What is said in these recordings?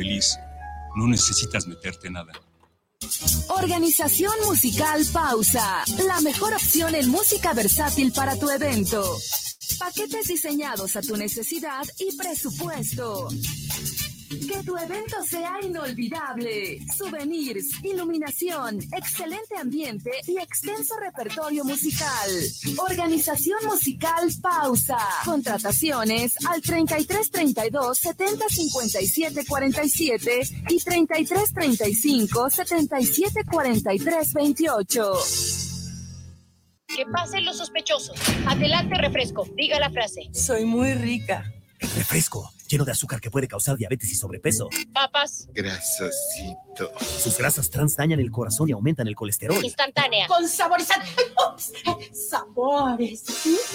feliz, no necesitas meterte nada. Organización musical Pausa, la mejor opción en música versátil para tu evento. Paquetes diseñados a tu necesidad y presupuesto. Que tu evento sea inolvidable. Souvenirs, iluminación, excelente ambiente y extenso repertorio musical. Organización musical Pausa. Contrataciones al 3332 70 57 47 y 3335 77 43 28. Que pasen los sospechosos. Adelante, refresco. Diga la frase. Soy muy rica. Refresco, lleno de azúcar que puede causar diabetes y sobrepeso. Papas. Grasosito. Sus grasas trans dañan el corazón y aumentan el colesterol. Instantánea. Con saborizante. Ups, sabores.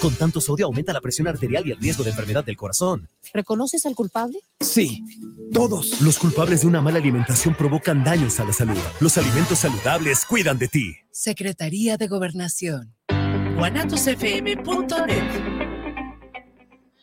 Con tanto sodio aumenta la presión arterial y el riesgo de enfermedad del corazón. ¿Reconoces al culpable? Sí, todos. Los culpables de una mala alimentación provocan daños a la salud. Los alimentos saludables cuidan de ti. Secretaría de Gobernación. guanatosfm.net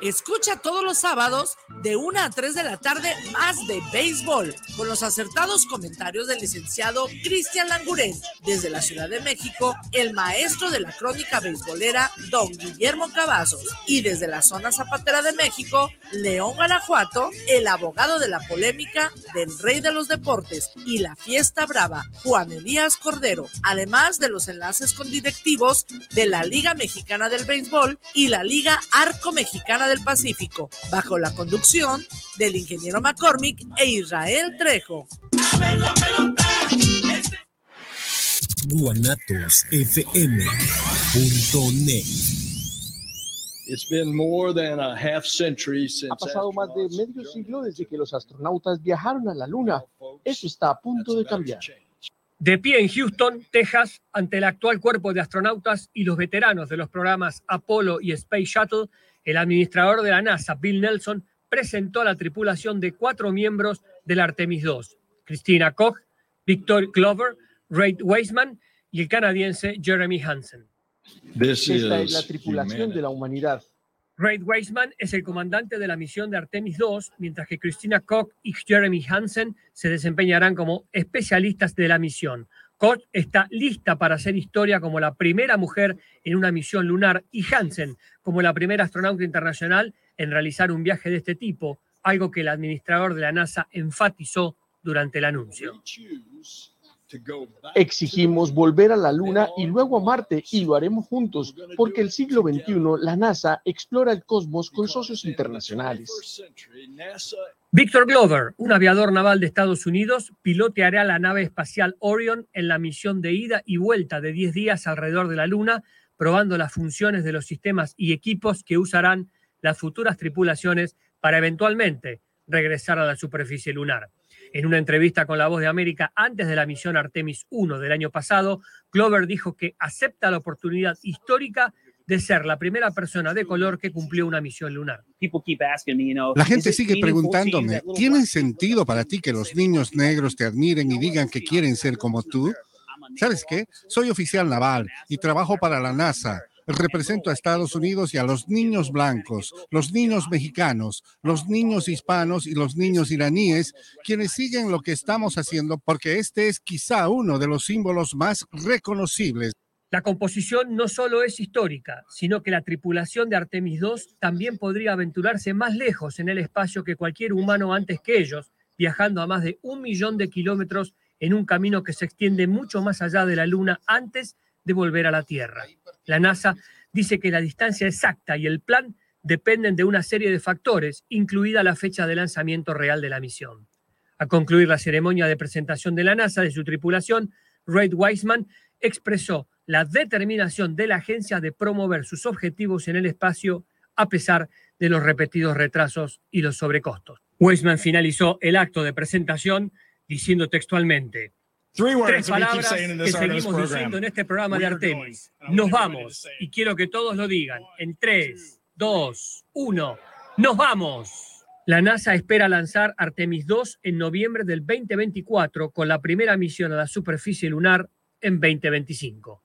Escucha todos los sábados de 1 a 3 de la tarde más de béisbol con los acertados comentarios del licenciado Cristian Languren. Desde la Ciudad de México, el maestro de la crónica beisbolera, don Guillermo Cavazos. Y desde la zona zapatera de México, León Guanajuato, el abogado de la polémica del rey de los deportes y la fiesta brava, Juan Elías Cordero. Además de los enlaces con directivos de la Liga Mexicana del Béisbol y la Liga Arco Mexicana del Pacífico, bajo la conducción del ingeniero McCormick e Israel Trejo. guanatosfm.net ha pasado más de medio siglo desde que los astronautas viajaron a la Luna. Eso está a punto de cambiar. De pie en Houston, Texas, ante el actual cuerpo de astronautas y los veteranos de los programas Apollo y Space Shuttle, el administrador de la NASA, Bill Nelson, presentó a la tripulación de cuatro miembros del Artemis II, Christina Koch, Victor Glover, Ray Weisman y el canadiense Jeremy Hansen. Esta es la tripulación de la humanidad. Ray Weisman es el comandante de la misión de Artemis II, mientras que Christina Koch y Jeremy Hansen se desempeñarán como especialistas de la misión. Koch está lista para hacer historia como la primera mujer en una misión lunar y Hansen como la primera astronauta internacional en realizar un viaje de este tipo, algo que el administrador de la NASA enfatizó durante el anuncio. Exigimos volver a la Luna y luego a Marte y lo haremos juntos, porque el siglo XXI la NASA explora el cosmos con socios internacionales. Víctor Glover, un aviador naval de Estados Unidos, piloteará la nave espacial Orion en la misión de ida y vuelta de 10 días alrededor de la Luna, probando las funciones de los sistemas y equipos que usarán las futuras tripulaciones para eventualmente regresar a la superficie lunar. En una entrevista con La Voz de América antes de la misión Artemis 1 del año pasado, Glover dijo que acepta la oportunidad histórica de ser la primera persona de color que cumplió una misión lunar. La gente sigue preguntándome, ¿tiene sentido para ti que los niños negros te admiren y digan que quieren ser como tú? ¿Sabes qué? Soy oficial naval y trabajo para la NASA. Represento a Estados Unidos y a los niños blancos, los niños mexicanos, los niños hispanos y los niños iraníes, quienes siguen lo que estamos haciendo porque este es quizá uno de los símbolos más reconocibles. La composición no solo es histórica, sino que la tripulación de Artemis II también podría aventurarse más lejos en el espacio que cualquier humano antes que ellos, viajando a más de un millón de kilómetros en un camino que se extiende mucho más allá de la Luna antes de volver a la Tierra. La NASA dice que la distancia exacta y el plan dependen de una serie de factores, incluida la fecha de lanzamiento real de la misión. A concluir la ceremonia de presentación de la NASA de su tripulación, Reid Weisman expresó la determinación de la agencia de promover sus objetivos en el espacio a pesar de los repetidos retrasos y los sobrecostos. Weisman finalizó el acto de presentación diciendo textualmente, Tres palabras que seguimos diciendo en este programa de Artemis. Nos vamos. Y quiero que todos lo digan. En 3, 2, 1. ¡Nos vamos! La NASA espera lanzar Artemis 2 en noviembre del 2024 con la primera misión a la superficie lunar en 2025.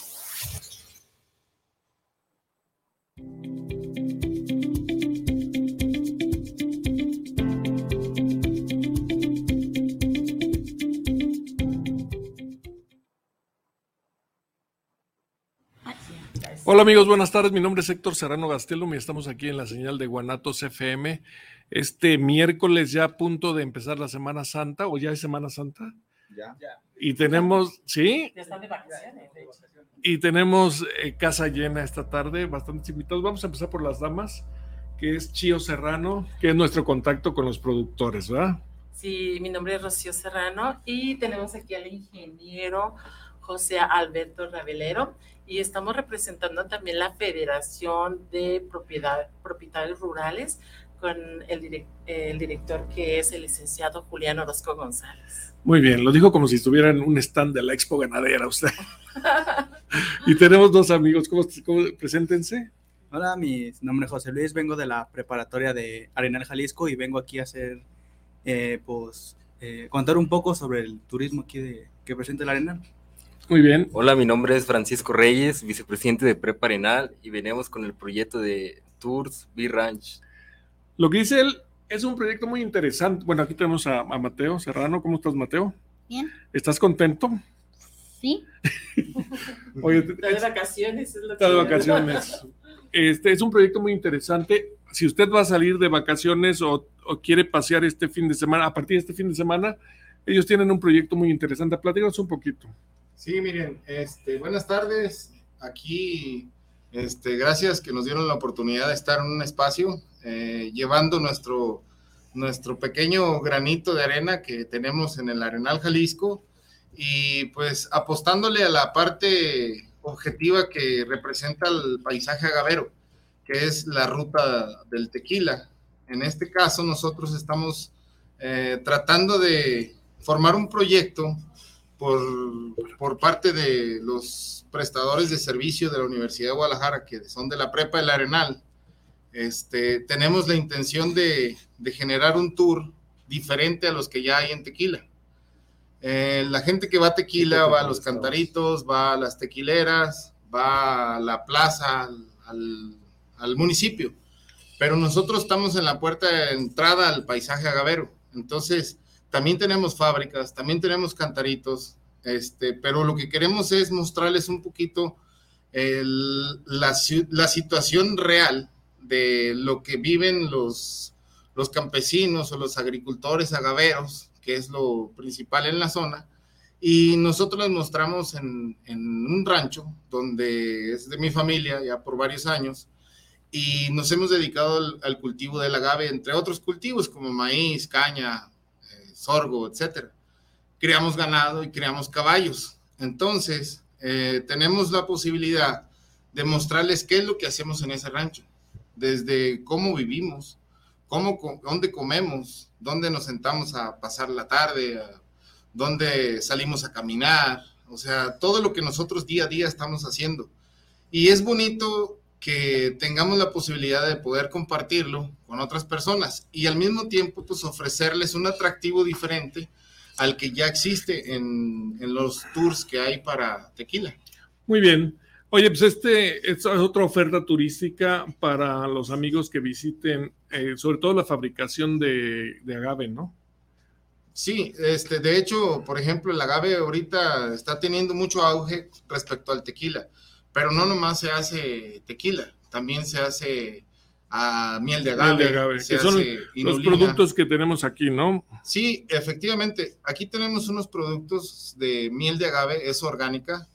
Hola amigos, buenas tardes. Mi nombre es Héctor Serrano Gastelum y estamos aquí en la señal de Guanatos FM. Este miércoles ya a punto de empezar la Semana Santa, o ya es Semana Santa. Ya. Y tenemos, ¿sí? Ya están de vacaciones. Y tenemos eh, casa llena esta tarde, bastantes invitados. Vamos a empezar por las damas, que es Chío Serrano, que es nuestro contacto con los productores, ¿verdad? Sí, mi nombre es Rocío Serrano y tenemos aquí al ingeniero José Alberto Ravelero y estamos representando también la Federación de Propiedad, Propietarios Rurales con el, el, director que es el licenciado Julián Orozco González. Muy bien, lo dijo como si estuviera en un stand de la Expo Ganadera usted. y tenemos dos amigos, ¿cómo, cómo preséntense? Hola, mi nombre es José Luis, vengo de la preparatoria de Arenal Jalisco y vengo aquí a hacer, eh, pues, eh, contar un poco sobre el turismo aquí de, que presenta el Arenal. Muy bien. Hola, mi nombre es Francisco Reyes, vicepresidente de Prepa Arenal y venimos con el proyecto de Tours B-Ranch. Lo que dice él es un proyecto muy interesante. Bueno, aquí tenemos a, a Mateo Serrano. ¿Cómo estás, Mateo? Bien. ¿Estás contento? Sí. Oye, Está de vacaciones. Es lo está de vacaciones. Este es un proyecto muy interesante. Si usted va a salir de vacaciones o, o quiere pasear este fin de semana, a partir de este fin de semana, ellos tienen un proyecto muy interesante. Platícanos un poquito. Sí, miren, este, buenas tardes. Aquí, este, gracias que nos dieron la oportunidad de estar en un espacio eh, llevando nuestro, nuestro pequeño granito de arena que tenemos en el Arenal Jalisco y pues apostándole a la parte objetiva que representa el paisaje agavero, que es la ruta del tequila. En este caso, nosotros estamos eh, tratando de formar un proyecto por, por parte de los prestadores de servicio de la Universidad de Guadalajara, que son de la Prepa del Arenal, este, tenemos la intención de, de generar un tour diferente a los que ya hay en Tequila. Eh, la gente que va a Tequila va a los cantaritos, va a las tequileras, va a la plaza, al, al, al municipio, pero nosotros estamos en la puerta de entrada al paisaje agavero. Entonces, también tenemos fábricas, también tenemos cantaritos, este, pero lo que queremos es mostrarles un poquito la, la situación real de lo que viven los, los campesinos o los agricultores agaveros, que es lo principal en la zona, y nosotros les mostramos en, en un rancho donde es de mi familia ya por varios años, y nos hemos dedicado al, al cultivo del agave, entre otros cultivos como maíz, caña, sorgo, etcétera. Criamos ganado y criamos caballos. Entonces, eh, tenemos la posibilidad de mostrarles qué es lo que hacemos en ese rancho, desde cómo vivimos, cómo, dónde comemos, dónde nos sentamos a pasar la tarde, dónde salimos a caminar, o sea, todo lo que nosotros día a día estamos haciendo. Y es bonito que tengamos la posibilidad de poder compartirlo con otras personas y al mismo tiempo pues ofrecerles un atractivo diferente al que ya existe en, en los tours que hay para tequila. Muy bien. Oye, pues este es otra oferta turística para los amigos que visiten, eh, sobre todo la fabricación de, de agave, ¿no? Sí, este, de hecho, por ejemplo, el agave ahorita está teniendo mucho auge respecto al tequila, pero no nomás se hace tequila, también se hace ah, miel de agave, Miel de agave, que son los productos que tenemos aquí, ¿no? Sí, efectivamente. Aquí tenemos unos productos de miel de agave, es orgánica.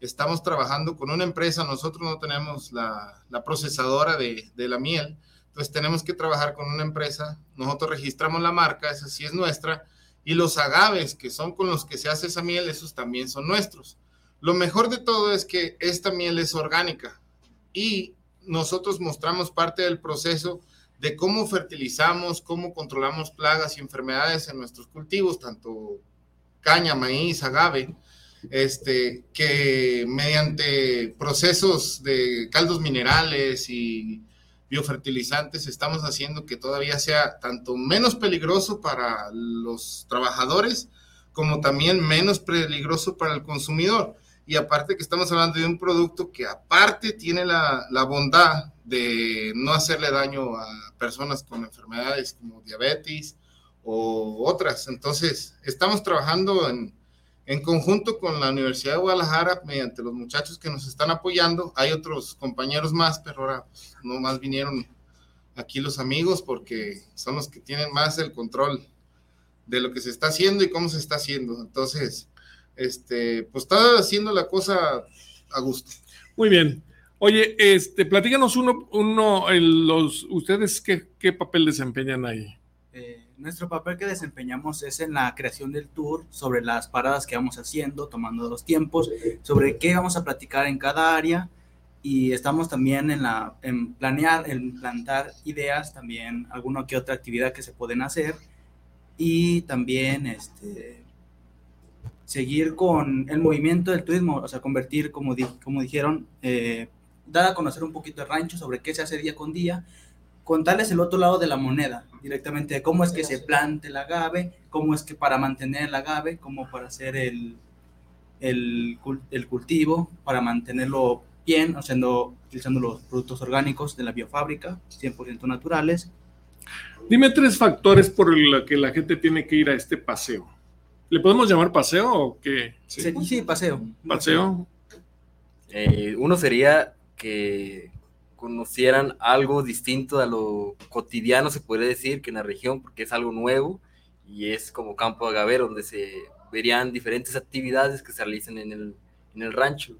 Estamos trabajando con una empresa, nosotros no tenemos la, la procesadora de, de la miel, entonces tenemos que trabajar con una empresa. Nosotros registramos la marca, esa sí es nuestra, y los agaves que son con los que se hace esa miel, esos también son nuestros. Lo mejor de todo es que esta miel es orgánica y nosotros mostramos parte del proceso de cómo fertilizamos, cómo controlamos plagas y enfermedades en nuestros cultivos, tanto caña, maíz, agave, este, que mediante procesos de caldos minerales y biofertilizantes estamos haciendo que todavía sea tanto menos peligroso para los trabajadores como también menos peligroso para el consumidor. Y aparte que estamos hablando de un producto que aparte tiene la, la bondad de no hacerle daño a personas con enfermedades como diabetes o otras. Entonces, estamos trabajando en, en conjunto con la Universidad de Guadalajara, mediante los muchachos que nos están apoyando, hay otros compañeros más, pero ahora pues, no más vinieron aquí los amigos porque son los que tienen más el control de lo que se está haciendo y cómo se está haciendo. Entonces, este, pues está haciendo la cosa a gusto. Muy bien. Oye, este, platícanos uno, uno, los, ustedes qué, qué papel desempeñan ahí. Eh, nuestro papel que desempeñamos es en la creación del tour, sobre las paradas que vamos haciendo, tomando los tiempos, sobre qué vamos a platicar en cada área y estamos también en, la, en planear, en plantar ideas, también alguna que otra actividad que se pueden hacer y también este, seguir con el movimiento del turismo, o sea, convertir, como, como dijeron, eh, dar a conocer un poquito el rancho sobre qué se hace día con día, contarles el otro lado de la moneda, directamente cómo es que se plante el agave, cómo es que para mantener el agave, cómo para hacer el, el, el cultivo, para mantenerlo bien, haciendo, utilizando los productos orgánicos de la biofábrica, 100% naturales. Dime tres factores por los que la gente tiene que ir a este paseo. ¿Le podemos llamar paseo o qué? Sí, sí paseo. ¿Paseo? Eh, uno sería que conocieran algo distinto a lo cotidiano, se puede decir, que en la región, porque es algo nuevo y es como campo agavero, donde se verían diferentes actividades que se realizan en el, en el rancho.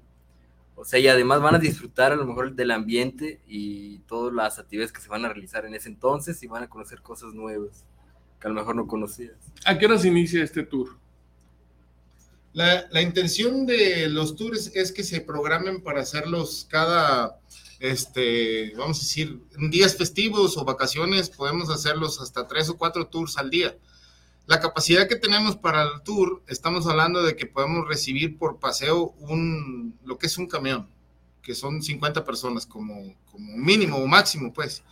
O sea, y además van a disfrutar a lo mejor del ambiente y todas las actividades que se van a realizar en ese entonces y van a conocer cosas nuevas que a lo mejor no conocías. ¿A qué hora se inicia este tour? La, la intención de los tours es que se programen para hacerlos cada este, vamos a decir, días festivos o vacaciones podemos hacerlos hasta tres o cuatro tours al día. La capacidad que tenemos para el tour, estamos hablando de que podemos recibir por paseo un, lo que es un camión, que son 50 personas como, como mínimo o máximo, pues.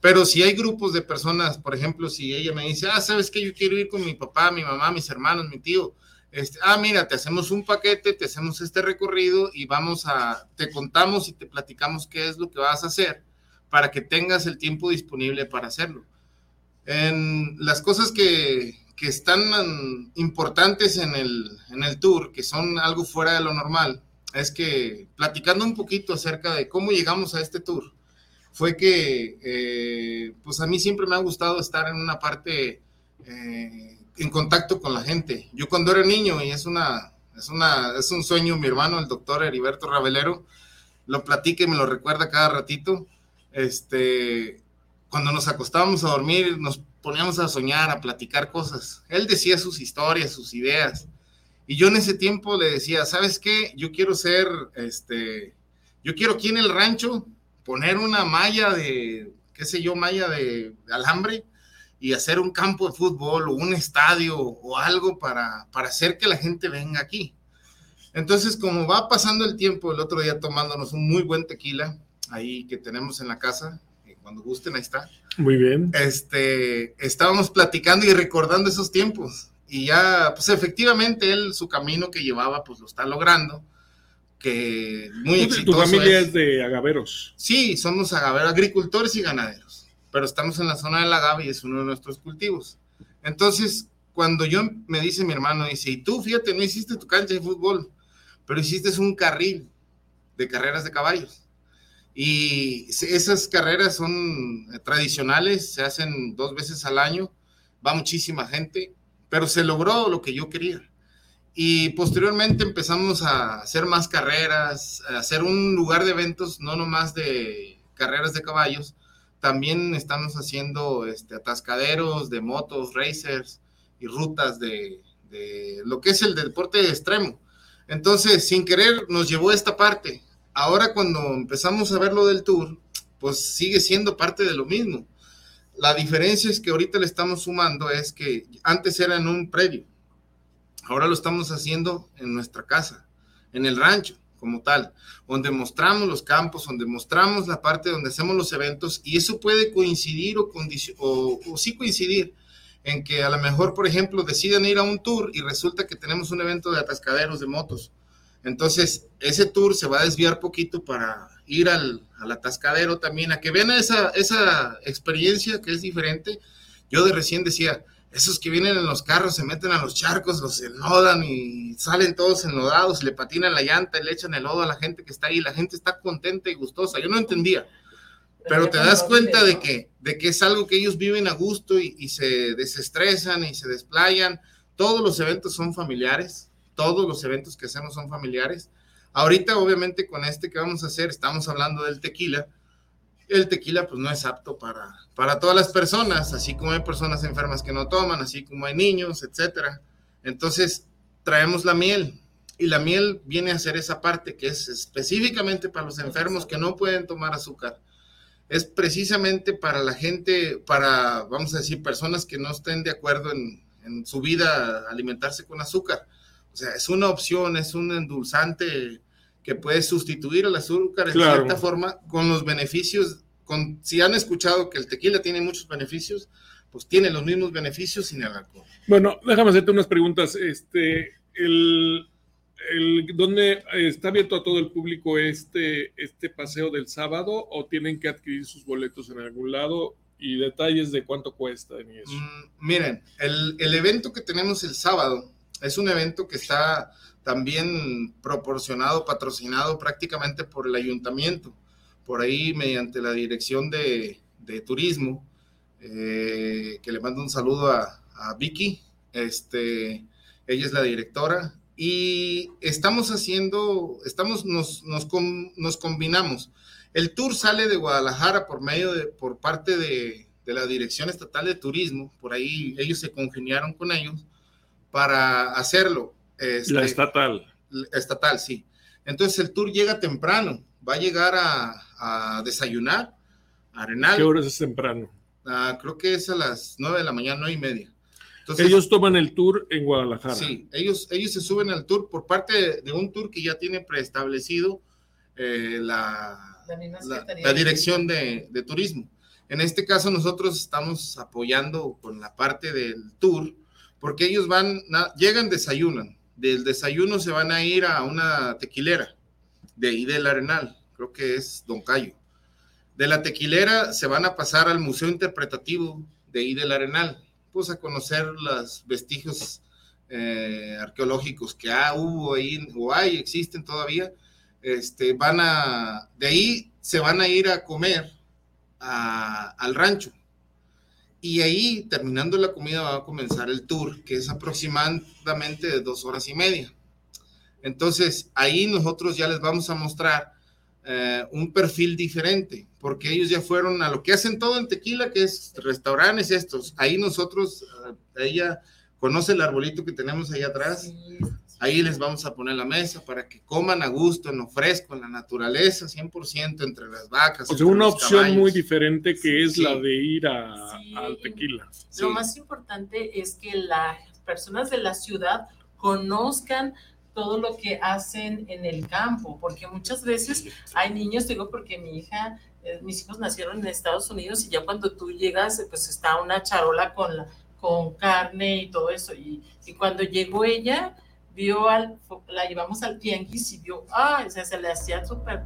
Pero si hay grupos de personas, por ejemplo, si ella me dice, ah, ¿sabes qué? Yo quiero ir con mi papá, mi mamá, mis hermanos, mi tío, este, ah, mira, te hacemos un paquete, te hacemos este recorrido y vamos a, te contamos y te platicamos qué es lo que vas a hacer para que tengas el tiempo disponible para hacerlo. En las cosas que, que están importantes en el, en el tour, que son algo fuera de lo normal, es que platicando un poquito acerca de cómo llegamos a este tour, fue que, eh, pues a mí siempre me ha gustado estar en una parte eh, en contacto con la gente. Yo cuando era niño, y es una, es una, es un sueño, mi hermano, el doctor Heriberto Ravelero, lo platica y me lo recuerda cada ratito. Este, cuando nos acostábamos a dormir, nos poníamos a soñar, a platicar cosas. Él decía sus historias, sus ideas. Y yo en ese tiempo le decía, ¿sabes qué? Yo quiero ser, este, yo quiero aquí en el rancho poner una malla de, qué sé yo, malla de alambre y hacer un campo de fútbol o un estadio o algo para, para hacer que la gente venga aquí. Entonces, como va pasando el tiempo, el otro día tomándonos un muy buen tequila, ahí que tenemos en la casa, cuando gusten, ahí está. Muy bien. Este, estábamos platicando y recordando esos tiempos. Y ya, pues efectivamente, él, su camino que llevaba, pues lo está logrando. Que muy exitoso. ¿Tu familia es de agaveros? Sí, somos agaveros, agricultores y ganaderos pero estamos en la zona del agave y es uno de nuestros cultivos. Entonces, cuando yo me dice mi hermano, dice, y tú, fíjate, no hiciste tu cancha de fútbol, pero hiciste un carril de carreras de caballos. Y esas carreras son tradicionales, se hacen dos veces al año, va muchísima gente, pero se logró lo que yo quería. Y posteriormente empezamos a hacer más carreras, a hacer un lugar de eventos, no nomás de carreras de caballos, también estamos haciendo este, atascaderos de motos, racers y rutas de, de lo que es el deporte extremo. Entonces, sin querer, nos llevó a esta parte. Ahora cuando empezamos a ver lo del tour, pues sigue siendo parte de lo mismo. La diferencia es que ahorita le estamos sumando es que antes era en un predio, ahora lo estamos haciendo en nuestra casa, en el rancho como tal, donde mostramos los campos, donde mostramos la parte donde hacemos los eventos y eso puede coincidir o, o, o sí coincidir en que a lo mejor, por ejemplo, deciden ir a un tour y resulta que tenemos un evento de atascaderos de motos. Entonces, ese tour se va a desviar poquito para ir al, al atascadero también, a que vean esa, esa experiencia que es diferente. Yo de recién decía, esos que vienen en los carros se meten a los charcos, los enlodan y salen todos enlodados, le patinan la llanta y le echan el lodo a la gente que está ahí. La gente está contenta y gustosa. Yo no entendía, pero te das cuenta de que, de que es algo que ellos viven a gusto y, y se desestresan y se desplayan. Todos los eventos son familiares, todos los eventos que hacemos son familiares. Ahorita, obviamente, con este que vamos a hacer, estamos hablando del tequila. El tequila, pues, no es apto para, para todas las personas, así como hay personas enfermas que no toman, así como hay niños, etcétera. Entonces, traemos la miel y la miel viene a ser esa parte que es específicamente para los enfermos que no pueden tomar azúcar. Es precisamente para la gente, para, vamos a decir, personas que no estén de acuerdo en, en su vida alimentarse con azúcar. O sea, es una opción, es un endulzante que puede sustituir el azúcar en Claro. cierta forma con los beneficios. Con, si han escuchado que el tequila tiene muchos beneficios, pues tiene los mismos beneficios sin el alcohol. Bueno, déjame hacerte unas preguntas. Este, el, el, ¿Dónde está abierto a todo el público este, este paseo del sábado o tienen que adquirir sus boletos en algún lado? Y detalles de cuánto cuesta y eso. Mm, Miren, el, el evento que tenemos el sábado es un evento que está también proporcionado, patrocinado prácticamente por el ayuntamiento, por ahí mediante la dirección de, de turismo, eh, que le mando un saludo a, a Vicky, este, ella es la directora, y estamos haciendo, estamos, nos, nos, nos combinamos. El tour sale de Guadalajara por medio de, por parte de, de la Dirección Estatal de Turismo, por ahí ellos se congeniaron con ellos para hacerlo. Este, La estatal. Estatal, sí. Entonces el tour llega temprano, va a llegar a, a desayunar, a Arenal. ¿Qué horas es temprano? Ah, creo que es a las nueve de la mañana, nueve y media. Entonces, Ellos toman el tour en Guadalajara. Sí, ellos, ellos se suben al tour por parte de, de un tour que ya tiene preestablecido eh, la, la, la dirección de, de turismo. En este caso nosotros estamos apoyando con la parte del tour, porque ellos van, na- llegan, desayunan. Del desayuno se van a ir a una tequilera de ahí Arenal, creo que es Don Cayo. De la tequilera se van a pasar al Museo Interpretativo de ahí Arenal, pues a conocer los vestigios eh, arqueológicos que ha, hubo ahí, o hay, existen todavía. Este, van a, de ahí se van a ir a comer al rancho. Y ahí, terminando la comida, va a comenzar el tour, que es aproximadamente de dos horas y media. Entonces, ahí nosotros ya les vamos a mostrar eh, un perfil diferente, porque ellos ya fueron a lo que hacen todo en Tequila, que es restaurantes estos. Ahí nosotros, eh, ella conoce el arbolito que tenemos ahí atrás. Ahí les vamos a poner la mesa para que coman a gusto, en lo fresco, en la naturaleza, 100% entre las vacas. O sea, una opción caballos. muy diferente que es Sí. la de ir a, al tequila. Lo más importante es que las personas de la ciudad conozcan todo lo que hacen en el campo, porque muchas veces hay niños, digo porque mi hija, eh, mis hijos nacieron en Estados Unidos y ya cuando tú llegas, pues está una charola con, la- con carne y todo eso, y, y cuando llegó ella, vio al, la llevamos al tianguis y vio, ah, o sea, se le hacía súper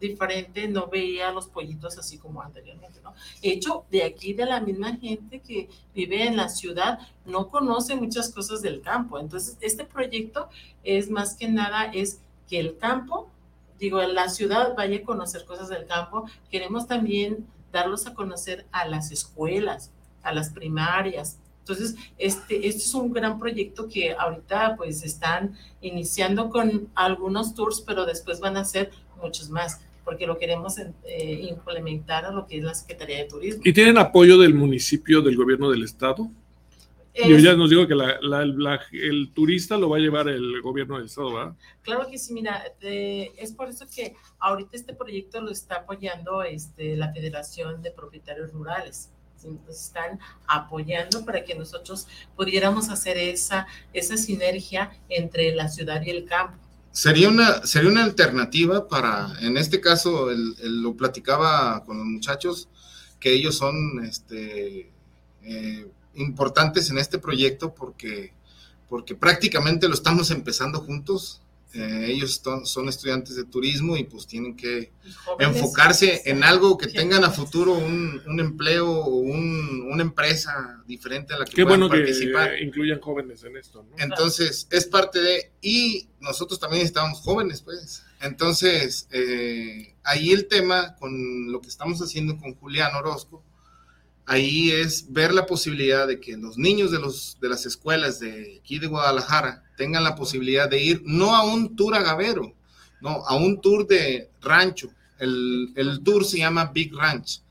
diferente, no veía los pollitos así como anteriormente, ¿no? Hecho de aquí, de la misma gente que vive en la ciudad, no conoce muchas cosas del campo. Entonces, este proyecto es más que nada, es que el campo, digo, la ciudad vaya a conocer cosas del campo. Queremos también darlos a conocer a las escuelas, a las primarias. Entonces, este, este es un gran proyecto que ahorita pues están iniciando con algunos tours, pero después van a ser muchos más. porque lo queremos eh, implementar a lo que es la Secretaría de Turismo. ¿Y tienen apoyo del municipio, del gobierno del estado? Yo ya nos digo que el turista lo va a llevar el gobierno del estado, ¿verdad? Claro que sí, mira, es por eso que ahorita este proyecto lo está apoyando este, la Federación de Propietarios Rurales. Están apoyando para que nosotros pudiéramos hacer esa, esa sinergia entre la ciudad y el campo. Sería una, sería una alternativa para, en este caso, lo platicaba con los muchachos, que ellos son este, eh, importantes en este proyecto porque, porque prácticamente lo estamos empezando juntos. Eh, ellos son, estudiantes de turismo y pues tienen que enfocarse en algo que tengan a futuro un, un empleo o un, una empresa diferente a la que Qué bueno participar. que incluyan jóvenes en esto. Entonces, es parte de, y nosotros también estamos jóvenes, pues. Entonces, eh, ahí el tema con lo que estamos haciendo con Julián Orozco, ahí es ver la posibilidad de que los niños de, los, de las escuelas de aquí de Guadalajara tengan la posibilidad de ir no a un tour agavero, no, a un tour de rancho. El, el tour se llama Big Ranch.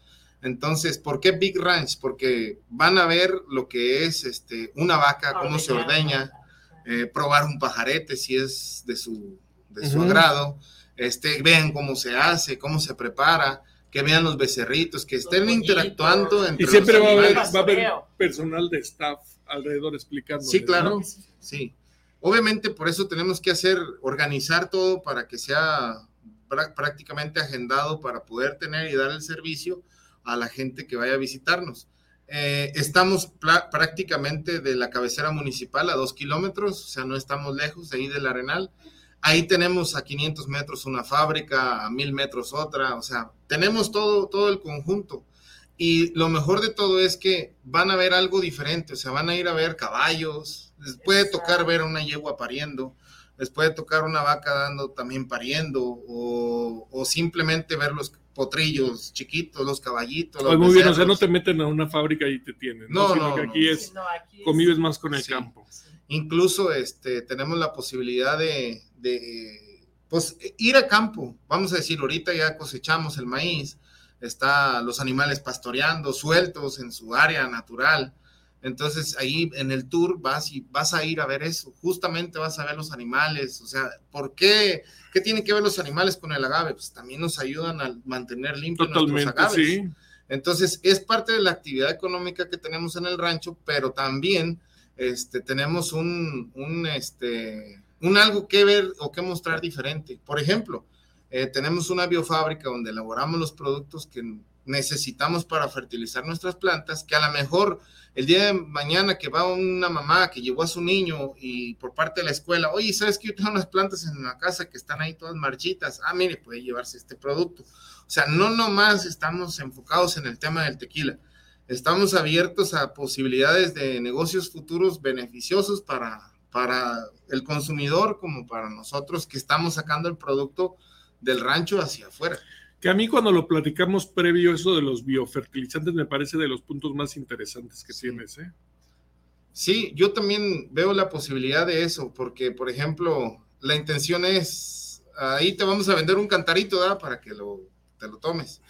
Entonces, ¿por qué Big Ranch? Porque van a ver lo que es este, una vaca, cómo se ordeña, eh, probar un pajarete si es de su, de su agrado, este, vean cómo se hace, cómo se prepara, que vean los becerritos, que estén interactuando entre Y siempre va, a haber, va a haber personal de staff alrededor explicando. Sí, claro, sí. Obviamente por eso tenemos que hacer, organizar todo para que sea prácticamente agendado para poder tener y dar el servicio a la gente que vaya a visitarnos. Eh, estamos prácticamente de la cabecera municipal a dos kilómetros, o sea, no estamos lejos de ahí del Arenal. Ahí tenemos a 500 metros una fábrica, a 1000 metros otra, o sea, tenemos todo, todo el conjunto. Y lo mejor de todo es que van a ver algo diferente, o sea, van a ir a ver caballos, les puede tocar ver una yegua pariendo, les puede tocar una vaca dando también pariendo, o, o simplemente ver los potrillos chiquitos, los caballitos. Los muy bien, o sea, no te meten a una fábrica y te tienen. No, no, aquí es, convives más con el campo. Incluso este, tenemos la posibilidad de, de pues, ir a campo. Vamos a decir, ahorita ya cosechamos el maíz, está los animales pastoreando, sueltos en su área natural. Entonces ahí en el tour vas y vas a ir a ver eso, justamente vas a ver los animales, o sea, ¿por qué? ¿Qué tienen que ver los animales con el agave? Pues también nos ayudan a mantener limpios nuestros agaves. Entonces es parte de la actividad económica que tenemos en el rancho, pero también este, tenemos un, un este, un algo que ver o que mostrar diferente. Por ejemplo, eh, tenemos una biofábrica donde elaboramos los productos que necesitamos para fertilizar nuestras plantas, que a lo mejor el día de mañana que va una mamá que llevó a su niño y por parte de la escuela, oye, ¿sabes que yo tengo unas plantas en la casa que están ahí todas marchitas? Ah, mire, puede llevarse este producto. O sea, no nomás estamos enfocados en el tema del tequila, estamos abiertos a posibilidades de negocios futuros beneficiosos para para el consumidor como para nosotros que estamos sacando el producto del rancho hacia afuera. Que a mí cuando lo platicamos previo eso de los biofertilizantes me parece de los puntos más interesantes que tienes, ¿eh? Sí, yo también veo la posibilidad de eso, porque por ejemplo, la intención es, ahí te vamos a vender un cantarito, ¿verdad? Para que lo, te lo tomes.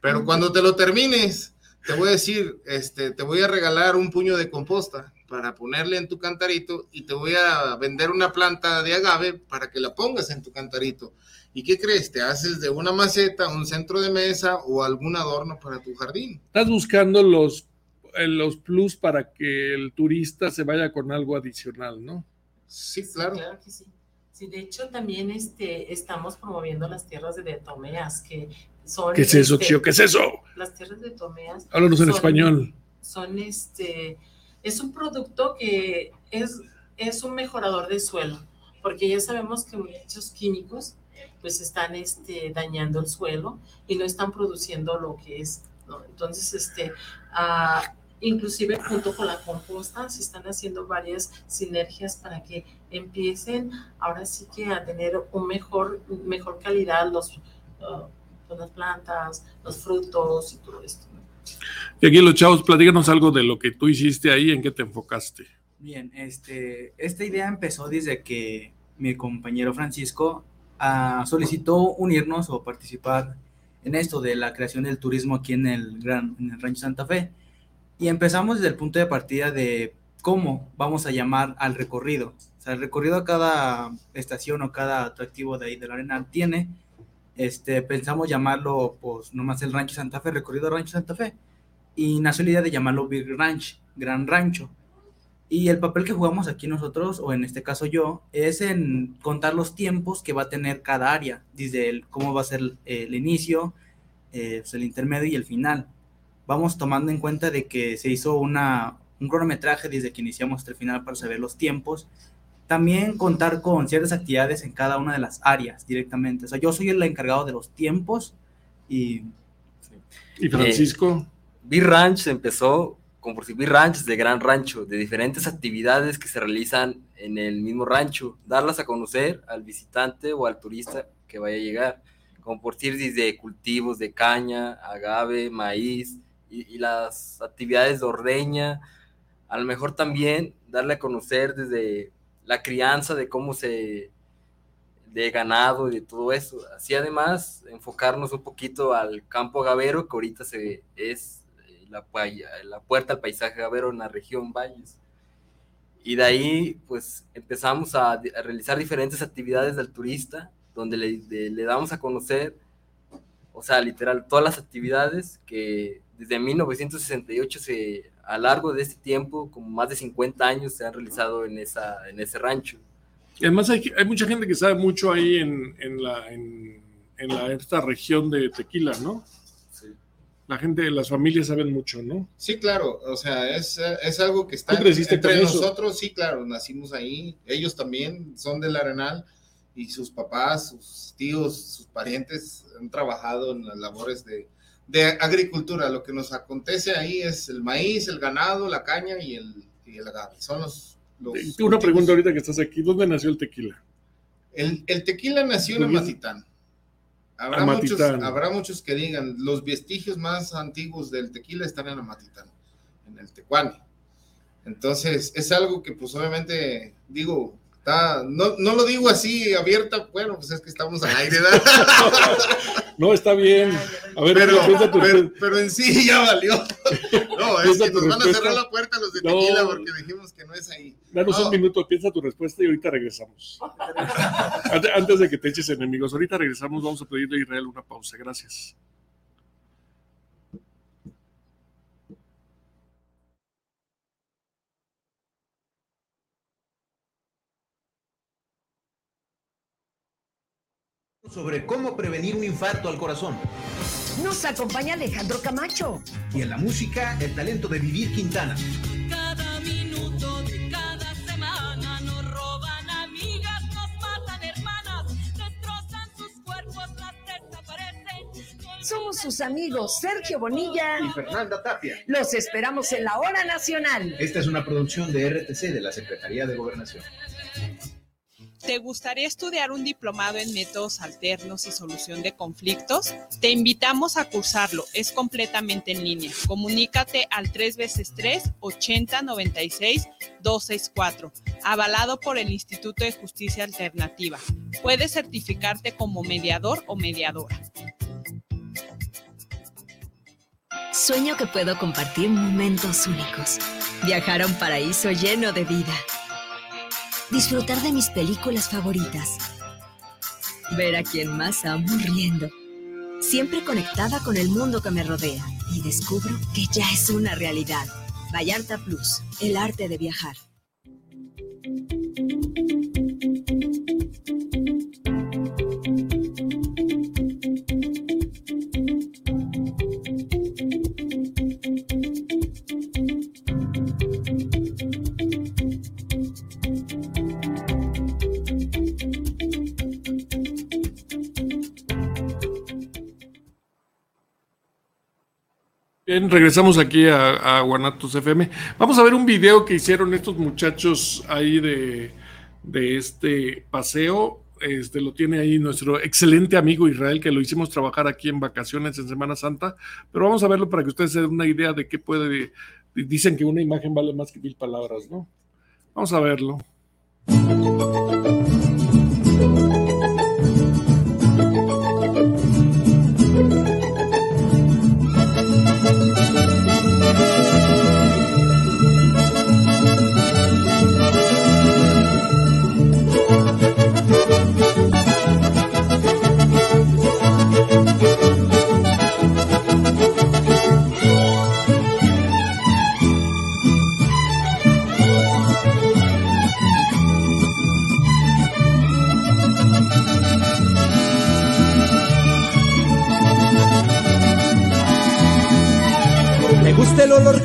Pero cuando te lo termines, te voy a decir, este, te voy a regalar un puño de composta para ponerle en tu cantarito y te voy a vender una planta de agave para que la pongas en tu cantarito. ¿Y qué crees? Te haces de una maceta, un centro de mesa o algún adorno para tu jardín. Estás buscando los, eh, los plus para que el turista se vaya con algo adicional, ¿no? Sí, claro. Claro que sí. Sí, de hecho también este, estamos promoviendo las tierras de Tomeas, que son... ¿Qué es eso, este, tío? ¿Qué es eso? Las tierras de Tomeas. Háblanos en español. Son este es un producto que es, es un mejorador de suelo, porque ya sabemos que muchos químicos pues están este, dañando el suelo y no están produciendo lo que es. Entonces, este, ah, inclusive junto con la composta se están haciendo varias sinergias para que empiecen ahora sí que a tener un mejor, mejor calidad los, uh, las plantas, los frutos y todo esto. Y aquí los chavos, platícanos algo de lo que tú hiciste ahí, en qué te enfocaste. Bien, este, esta idea empezó desde que mi compañero Francisco ah, solicitó unirnos o participar en esto de la creación del turismo aquí en el, Gran, en el Rancho Santa Fe. Y empezamos desde el punto de partida de cómo vamos a llamar al recorrido. O sea, el recorrido a cada estación o cada atractivo de ahí de la arena tiene, este, pensamos llamarlo, pues, nomás el Rancho Santa Fe, recorrido Rancho Santa Fe. Y nació la idea de llamarlo Big Ranch, Gran Rancho. Y el papel que jugamos aquí nosotros, o en este caso yo, es en contar los tiempos que va a tener cada área, desde el, cómo va a ser el, inicio, eh, pues, el intermedio y el final. Vamos tomando en cuenta de que se hizo una, un cronometraje desde que iniciamos hasta el final para saber los tiempos. También contar con ciertas actividades en cada una de las áreas directamente. O sea, yo soy el encargado de los tiempos y... ¿Y Francisco? Eh, B-Ranch empezó como por decir ranchos de gran rancho, de diferentes actividades que se realizan en el mismo rancho, darlas a conocer al visitante o al turista que vaya a llegar, como por desde cultivos de caña, agave, maíz y, las actividades de ordeña, a lo mejor también darle a conocer desde la crianza de cómo se de ganado y de todo eso. Así además enfocarnos un poquito al campo agavero que ahorita se es la, la puerta al paisaje gavero en la región Valles. Y de ahí, pues empezamos a, realizar diferentes actividades del turista, donde le, le, damos a conocer, o sea, literal, todas las actividades que desde 1968 se, a lo largo de este tiempo, como más de 50 años, se han realizado en, esa, en ese rancho. Y además hay, hay mucha gente que sabe mucho ahí en, en la, en, en la, esta región de Tequila, ¿no? la gente, las familias saben mucho, ¿no? Sí, claro, o sea, es, es algo que está entre nosotros, sí, claro, nacimos ahí, ellos también son del Arenal y sus papás, sus tíos, sus parientes han trabajado en las labores de, de agricultura. Lo que nos acontece ahí es el maíz, el ganado, la caña y el, y el agave. Son los... los Una pregunta ahorita que estás aquí, ¿dónde nació el tequila? El, el tequila nació en Amatitán. Habrá muchos, habrá muchos que digan, los vestigios más antiguos del tequila están en Amatitán, en el Tecuani. Entonces, es algo que pues obviamente, digo, está, no, no lo digo así abierta, bueno, pues es que estamos al aire, ¿verdad? No, está bien. A ver, pero, pero, en sí ya valió. No, es que nos van a cerrar la puerta los de tequila porque dijimos que no es ahí. Danos un minuto, piensa tu respuesta y ahorita regresamos. Antes de que te eches enemigos, ahorita regresamos, vamos a pedirle a Israel una pausa. Gracias. Sobre cómo prevenir un infarto al corazón. Nos acompaña Alejandro Camacho. Y en la música, el talento de Vivir Quintana. Cada minuto de cada semana nos roban amigas, nos matan hermanas, destrozan sus cuerpos, las desaparecen. Somos sus amigos Sergio Bonilla y Fernanda Tapia. Los esperamos en la hora nacional. Esta es una producción de RTC de la Secretaría de Gobernación. ¿Te gustaría estudiar un diplomado en métodos alternos y solución de conflictos? Te invitamos a cursarlo. Es completamente en línea. Comunícate al 3 veces 3 80 96 264, avalado por el Instituto de Justicia Alternativa. Puedes certificarte como mediador o mediadora. Sueño que puedo compartir momentos únicos. Viajar a un paraíso lleno de vida disfrutar de mis películas favoritas, ver a quien más amo riendo, siempre conectada con el mundo que me rodea y descubro que ya es una realidad. Vallarta Plus, el arte de viajar. Bien, regresamos aquí a, Guanatos FM. Vamos a ver un video que hicieron estos muchachos ahí de, este paseo. Este lo tiene ahí nuestro excelente amigo Israel, que lo hicimos trabajar aquí en vacaciones en Semana Santa. Pero vamos a verlo para que ustedes se den una idea de qué puede. Dicen que una imagen vale más que mil palabras, ¿no? Vamos a verlo.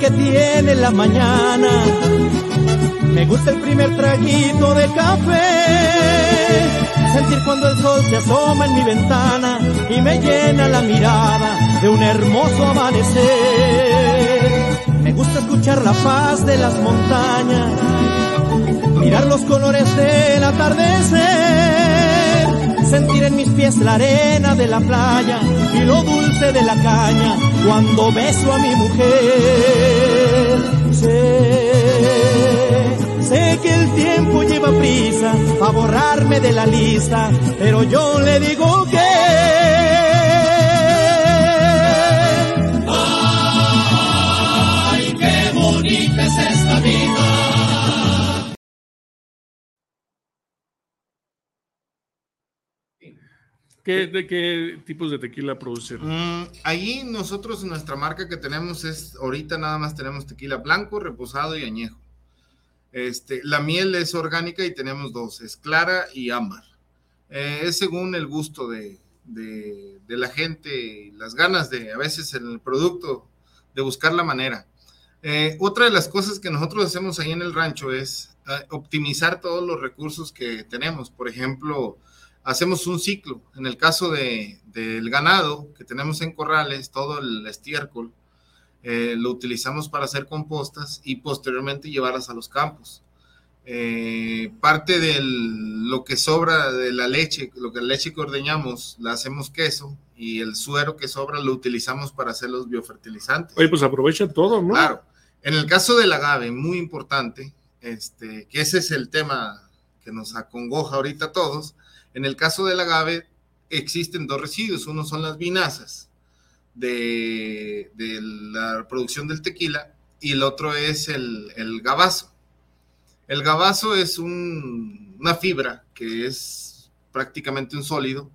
Tiene la mañana. Me gusta el primer traguito de café. Sentir cuando el sol se asoma en mi ventana y me llena la mirada de un hermoso amanecer. Me gusta escuchar la paz de las montañas, mirar los colores del atardecer, sentir en mis pies la arena de la playa y lo dulce de la caña cuando beso a mi mujer. Sé, sé que el tiempo lleva prisa a borrarme de la lista, pero yo le digo que ¿Qué, ¿De qué tipos de tequila producen? Mm, ahí nosotros, nuestra marca que tenemos es, ahorita nada más tenemos tequila blanco, reposado y añejo. Este, la miel es orgánica y tenemos dos, es clara y ámbar. Eh, es según el gusto de, de, de la gente las ganas de, a veces, en el producto, de buscar la manera. Eh, otra de las cosas que nosotros hacemos ahí en el rancho es eh, optimizar todos los recursos que tenemos. Por ejemplo, hacemos un ciclo. En el caso de, del ganado que tenemos en corrales, todo el estiércol, eh, lo utilizamos para hacer compostas y posteriormente llevarlas a los campos. Eh, parte de lo que sobra de la leche, lo que la leche que ordeñamos, la hacemos queso y el suero que sobra lo utilizamos para hacer los biofertilizantes. Oye, pues aprovecha todo, ¿no? Claro. En el caso del agave, muy importante, este, que ese es el tema que nos acongoja ahorita a todos. En el caso del agave existen dos residuos, uno son las vinazas de, la producción del tequila y el otro es el, gabazo. El gabazo es un- una fibra que es prácticamente un sólido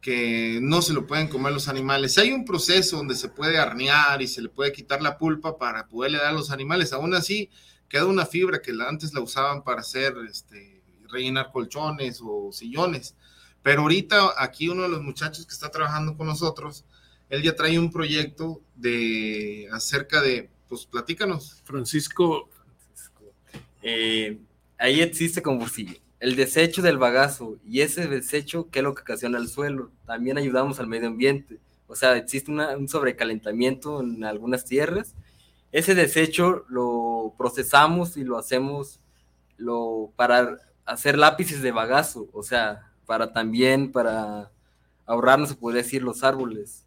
que no se lo pueden comer los animales. Hay un proceso donde se puede arnear y se le puede quitar la pulpa para poderle dar a los animales. Aún así, queda una fibra que antes la usaban para hacer, este, rellenar colchones o sillones. Pero ahorita aquí uno de los muchachos que está trabajando con nosotros, él ya trae un proyecto de acerca de, pues platícanos. Francisco. Eh, ahí existe combustible. El desecho del bagazo y ese desecho, ¿qué es lo que ocasiona el suelo? También ayudamos al medio ambiente. O sea, existe un sobrecalentamiento en algunas tierras. Ese desecho lo procesamos y lo hacemos lo, para hacer lápices de bagazo. O sea, para también, para ahorrarnos, se podría decir, los árboles.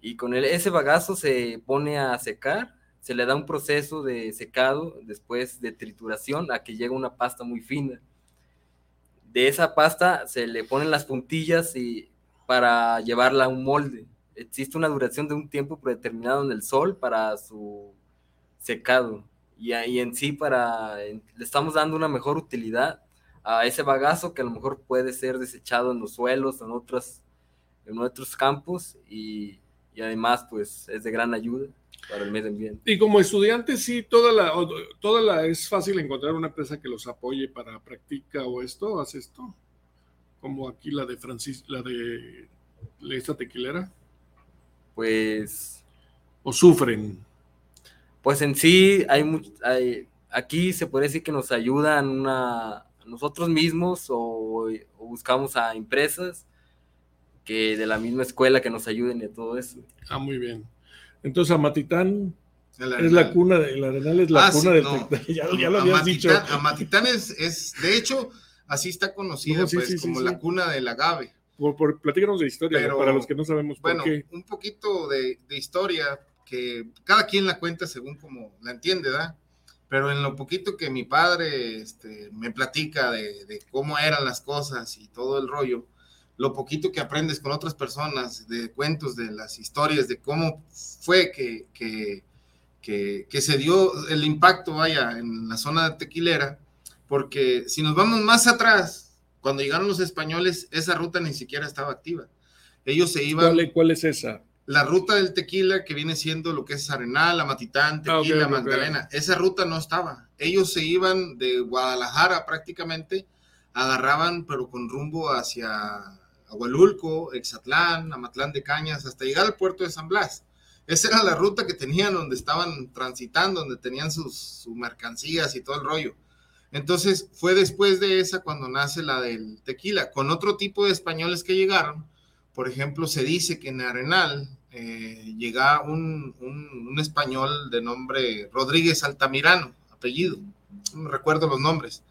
Y con el, ese bagazo se pone a secar, se le da un proceso de secado, después de trituración, a que llega una pasta muy fina. De esa pasta se le ponen las puntillas y para llevarla a un molde. Existe una duración de un tiempo predeterminado en el sol para su secado. Y ahí en sí para le estamos dando una mejor utilidad a ese bagazo que a lo mejor puede ser desechado en los suelos, en otros, en otros campos y, y además pues es de gran ayuda para el medio ambiente. Y como estudiante, sí, toda la, toda la, es fácil encontrar una empresa que los apoye para práctica o esto, hace esto, como aquí la de Francis, la de esta tequilera, Pues o sufren. Pues en sí, hay, hay aquí se puede decir que nos ayudan una, nosotros mismos o, o buscamos a empresas que de la misma escuela que nos ayuden y todo eso. Ah, muy bien. Entonces, Amatitán El es la cuna, de, el Arenal es la Ah, sí, cuna del no. Ya, ya lo habías Amatitán- dicho. Amatitán es, es, de hecho, así está conocida, No, sí, pues, sí, sí, como sí. la cuna del agave. Por, por, platícanos de historia, Pero, para los que no sabemos por Bueno, qué. un poquito de, de historia que cada quien la cuenta según como la entiende, ¿verdad? Pero en lo poquito que mi padre este, me platica de, de cómo eran las cosas y todo el rollo, lo poquito que aprendes con otras personas, de cuentos, de las historias, de cómo fue que, que, que, que se dio el impacto, vaya, en la zona tequilera, porque si nos vamos más atrás, cuando llegaron los españoles, esa ruta ni siquiera estaba activa. Ellos se iban... ¿Cuál, cuál es esa? La ruta del tequila que viene siendo lo que es Arenal, Amatitán, Ah, Tequila, ok, Magdalena, esa ruta no estaba. Ellos se iban de Guadalajara prácticamente, agarraban pero con rumbo hacia Agualulco, Exatlán, Amatlán de Cañas, hasta llegar al puerto de San Blas. Esa era la ruta que tenían donde estaban transitando, donde tenían sus, sus mercancías y todo el rollo. Entonces fue después de esa cuando nace la del tequila, con otro tipo de españoles que llegaron. Por ejemplo, se dice que en Arenal eh, llega un, español de nombre Rodríguez Altamirano, apellido, no recuerdo los nombres.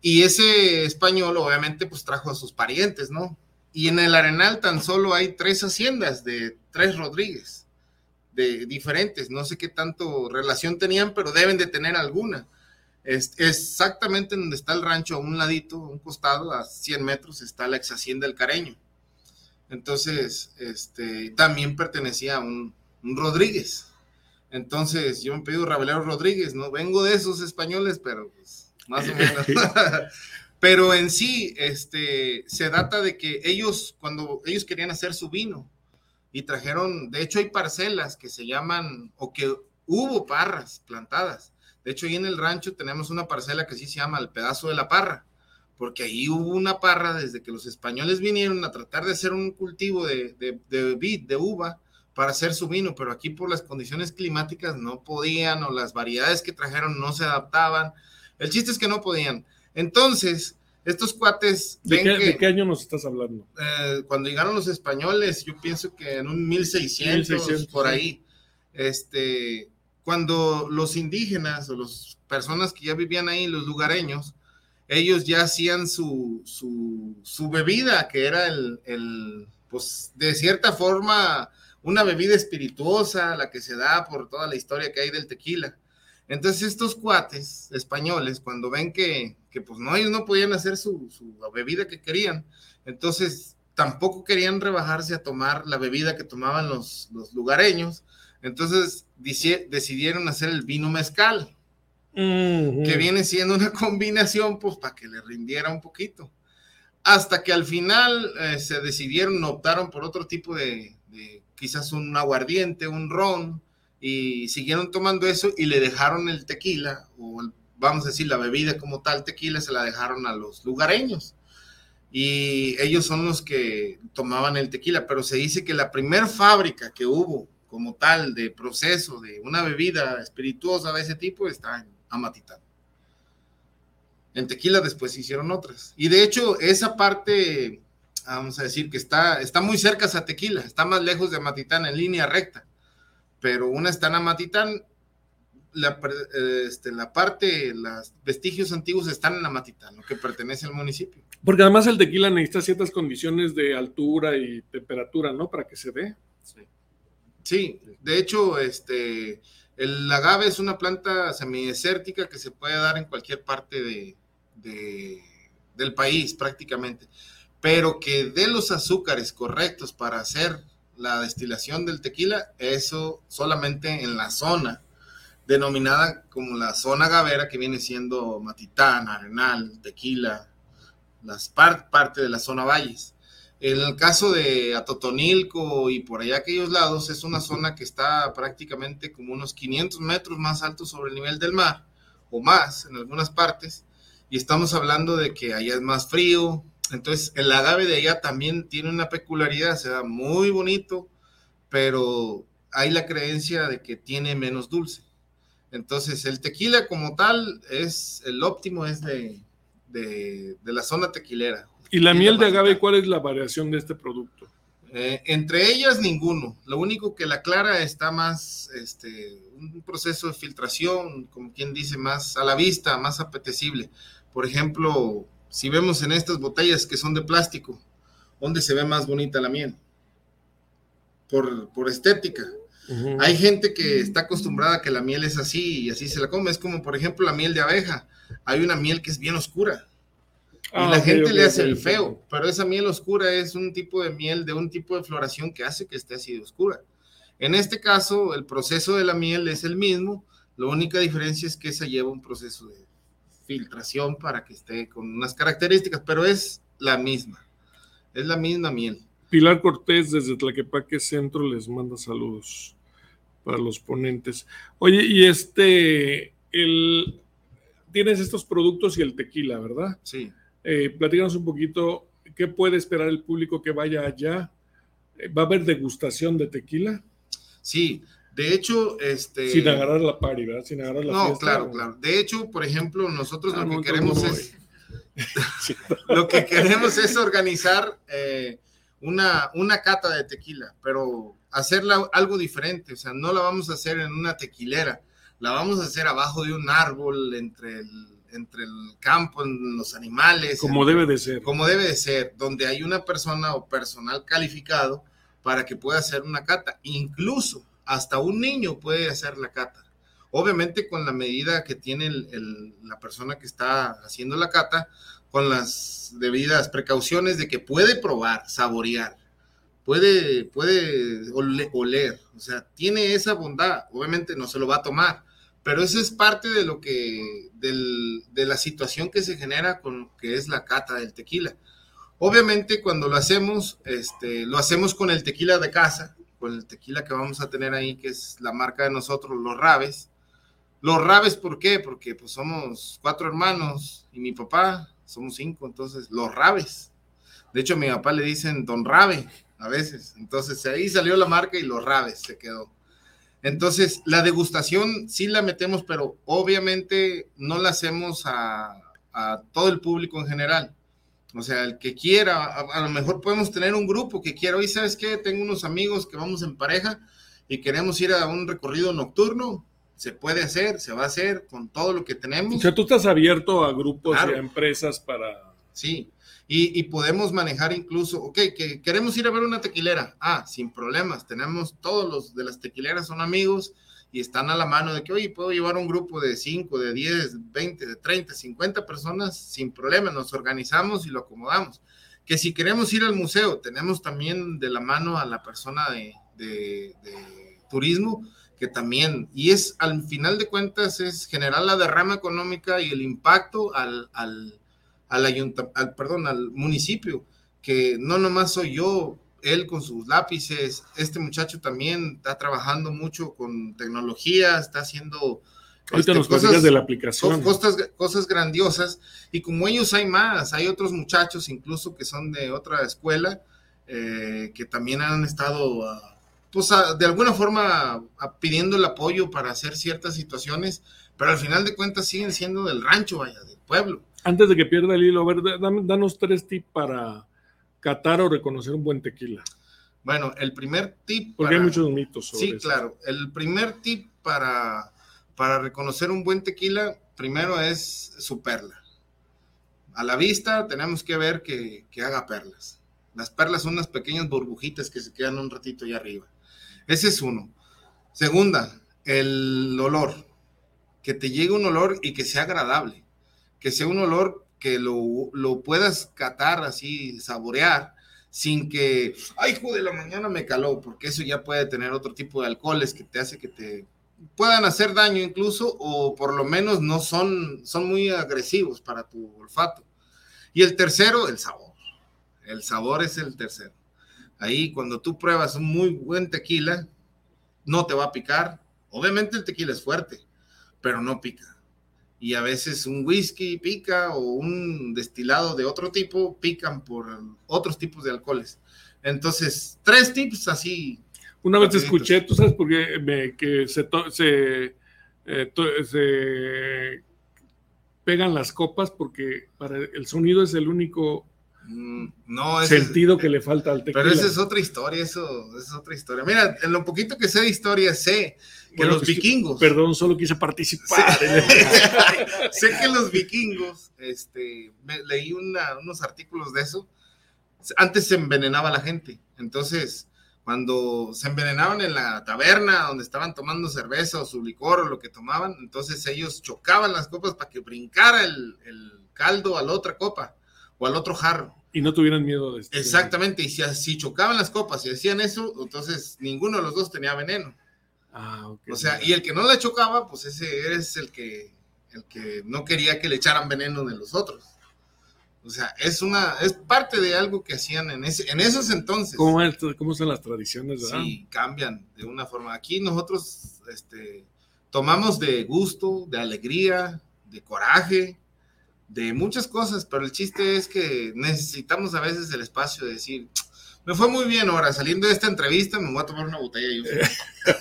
Y ese español obviamente pues trajo a sus parientes, ¿no? Y en el Arenal tan solo hay tres haciendas de tres Rodríguez, de diferentes, no sé qué tanto relación tenían, pero deben de tener alguna. Es, exactamente donde está el rancho, a un ladito, a un costado, a 100 metros, está la ex hacienda del Careño. Entonces, este, también pertenecía a un, un Rodríguez. Entonces, yo me pido Rabelero Rodríguez, ¿no? Vengo de esos españoles, pero pues, más o menos. pero en sí, este, se data de que ellos, cuando ellos querían hacer su vino, y trajeron, de hecho hay parcelas que se llaman, o que hubo parras plantadas. De hecho, ahí en el rancho tenemos una parcela que sí se llama el pedazo de la parra, porque ahí hubo una parra desde que los españoles vinieron a tratar de hacer un cultivo de, de, de vid, de uva, para hacer su vino, pero aquí por las condiciones climáticas no podían, o las variedades que trajeron no se adaptaban. El chiste es que no podían. Entonces, estos cuates ¿De qué, que de qué año nos estás hablando? eh, cuando llegaron los españoles, yo pienso que en un 1600, 1600, por sí. ahí, este, cuando los indígenas o las personas que ya vivían ahí, los lugareños, ellos ya hacían su, su, su bebida, que era el, el, pues, de cierta forma, una bebida espirituosa, la que se da por toda la historia que hay del tequila. Entonces estos cuates españoles, cuando ven que, que pues no, ellos no podían hacer su, su bebida que querían, entonces tampoco querían rebajarse a tomar la bebida que tomaban los, los lugareños, entonces dici- decidieron hacer el vino mezcal, que viene siendo una combinación pues para que le rindiera un poquito. Hasta que al final eh, se decidieron, optaron por otro tipo de, quizás un aguardiente, un ron, y siguieron tomando eso y le dejaron el tequila, o vamos a decir la bebida como tal, tequila, se la dejaron a los lugareños. Y ellos son los que tomaban el tequila, pero se dice que la primer fábrica que hubo como tal de proceso de una bebida espirituosa de ese tipo está en Amatitán. En tequila después se hicieron otras. Y de hecho, esa parte, vamos a decir que está, está muy cerca a tequila, está más lejos de Amatitán en línea recta, pero una está en Amatitán, la, este, la parte, los vestigios antiguos están en Amatitán, lo que pertenece al municipio. Porque además el tequila necesita ciertas condiciones de altura y temperatura, ¿no? Para que se dé. Sí, de hecho, este, el agave es una planta semidesértica que se puede dar en cualquier parte de, de- del país prácticamente, pero que dé los azúcares correctos para hacer la destilación del tequila, eso solamente en la zona denominada como la zona agavera que viene siendo Matitán, Arenal, Tequila, las par- parte de la zona valles. En el caso de Atotonilco y por allá aquellos lados, es una zona que está prácticamente como unos 500 metros más alto sobre el nivel del mar, o más en algunas partes, y estamos hablando de que allá es más frío. Entonces, el agave de allá también tiene una peculiaridad, se da muy bonito, pero hay la creencia de que tiene menos dulce. Entonces, el tequila como tal es el óptimo, es de, de, de la zona tequilera. ¿Y la Y miel de agave cuál es la variación de este producto? Eh, entre ellas, ninguno. Lo único que la clara está más, este, un proceso de filtración, como quien dice, más a la vista, más apetecible. Por ejemplo, si vemos en estas botellas que son de plástico, ¿dónde se ve más bonita la miel? Por, por estética. Hay gente que está acostumbrada a que la miel es así y así se la come. Es como, por ejemplo, la miel de abeja. Hay una miel que es bien oscura. Y Ah, la gente le hace el feo, pero esa miel oscura es un tipo de miel de un tipo de floración que hace que esté así de oscura. En este caso, el proceso de la miel es el mismo, la única diferencia es que esa lleva un proceso de filtración para que esté con unas características, pero es la misma, es la misma miel. Pilar Cortés desde Tlaquepaque Centro les manda saludos para los ponentes. Oye, y este, el, tienes estos productos y el tequila, ¿verdad? Sí. Eh, platícanos un poquito, ¿qué puede esperar el público que vaya allá? Eh, ¿Va a haber degustación de tequila? Sí, de hecho, este... Sin agarrar la party, ¿verdad? Sin agarrar la No, fiesta, claro, claro. De hecho, por ejemplo, nosotros Ah, lo que queremos es... lo que queremos es organizar eh, una, una cata de tequila, pero hacerla algo diferente. O sea, no la vamos a hacer en una tequilera, la vamos a hacer abajo de un árbol, entre el, entre el campo, en los animales. Como entre- debe de ser. Como debe de ser, donde hay una persona o personal calificado para que pueda hacer una cata. Incluso hasta un niño puede hacer la cata. Obviamente con la medida que tiene el- el- la persona que está haciendo la cata, con las debidas precauciones de que puede probar, saborear, puede, puede ole- oler, o sea, tiene esa bondad, obviamente no se lo va a tomar, pero eso es parte de lo que, del- de la situación que se genera con lo que es la cata del tequila. Obviamente cuando lo hacemos, este, lo hacemos con el tequila de casa, con el tequila que vamos a tener ahí, que es la marca de nosotros, los Rabes. Los Rabes, ¿por qué? Porque pues somos cuatro hermanos y mi papá, somos cinco, entonces los Rabes. De hecho, a mi papá le dicen Don Rabe a veces. Entonces ahí salió la marca y los Rabes se quedó. Entonces, la degustación sí la metemos, pero obviamente no la hacemos a, a todo el público en general. O sea, el que quiera, a, a lo mejor podemos tener un grupo que quiera, hoy sabes qué, tengo unos amigos que vamos en pareja y queremos ir a un recorrido nocturno, se puede hacer, se va a hacer con todo lo que tenemos. O sea, tú estás abierto a grupos Claro. y a empresas para... Sí, y, podemos manejar incluso, ok, que queremos ir a ver una tequilera. Ah, sin problemas, tenemos todos los de las tequileras son amigos y están a la mano de que, oye, puedo llevar un grupo de 5, de 10, 20, de 30, 50 personas sin problema, nos organizamos y lo acomodamos. Que si queremos ir al museo, tenemos también de la mano a la persona de, turismo, que también, y es al final de cuentas, es generar la derrama económica y el impacto al, al, ayunta- al, perdón, al municipio, que no nomás soy yo, él con sus lápices, este muchacho también está trabajando mucho con tecnología, está haciendo este, nos platicas de la aplicación. co- Cosas, cosas grandiosas, y como ellos hay más, hay otros muchachos incluso que son de otra escuela, eh, que también han estado, ah, pues ah, de alguna forma ah, pidiendo el apoyo para hacer ciertas situaciones, pero al final de cuentas siguen siendo del rancho, vaya, del pueblo. Antes de que pierda el hilo, a ver, danos tres tips para catar o reconocer un buen tequila. Bueno, el primer tip. Porque hay muchos mitos sobre Sí, eso. claro. El primer tip para, para reconocer un buen tequila, primero es su perla. A la vista tenemos que ver que, que haga perlas. Las perlas son unas pequeñas burbujitas que se quedan un ratito allá arriba. Ese es uno. Segunda, el olor. Que te llegue un olor y que sea agradable. Que sea un olor que lo, lo puedas catar así, saborear, sin que, ay, hijo de la mañana me caló, porque eso ya puede tener otro tipo de alcoholes que te hace que te puedan hacer daño incluso, o por lo menos no son, son muy agresivos para tu olfato. Y el tercero, el sabor. El sabor es el tercero. Ahí cuando tú pruebas un muy buen tequila, no te va a picar. Obviamente el tequila es fuerte, pero no pica. Y a veces un whisky pica o un destilado de otro tipo pican por otros tipos de alcoholes. Entonces, tres tips así. Una vez rapiditos. escuché, tú sabes por qué me- que se, to- se, eh, to- se pegan las copas porque para el sonido es el único No, ese es- sentido que le falta al tequila. Pero esa es otra historia, eso es otra historia. Mira, en lo poquito que sé de historia, sé que Bueno, los vikingos. Perdón, solo quise participar. sé que los vikingos, este, me- leí una- unos artículos de eso. Antes se envenenaba la gente. Entonces, cuando se envenenaban en la taberna donde estaban tomando cerveza o su licor o lo que tomaban, entonces ellos chocaban las copas para que brincara el, el caldo a la otra copa o al otro jarro. Y no tuvieran miedo de esto. Exactamente, y si, si chocaban las copas y hacían eso, entonces ninguno de los dos tenía veneno. Ah, ok. O sea, y el que no le chocaba, pues ese es el que, el que no quería que le echaran veneno de los otros. O sea, es una, es parte de algo que hacían en ese, en esos entonces. ¿Cómo, es- cómo son las tradiciones? verdad? Sí, cambian de una forma. Aquí nosotros, este, tomamos de gusto, de alegría, de coraje, de muchas cosas, pero el chiste es que necesitamos a veces el espacio de decir, Me fue muy bien ahora, saliendo de esta entrevista me voy a tomar una botella yo.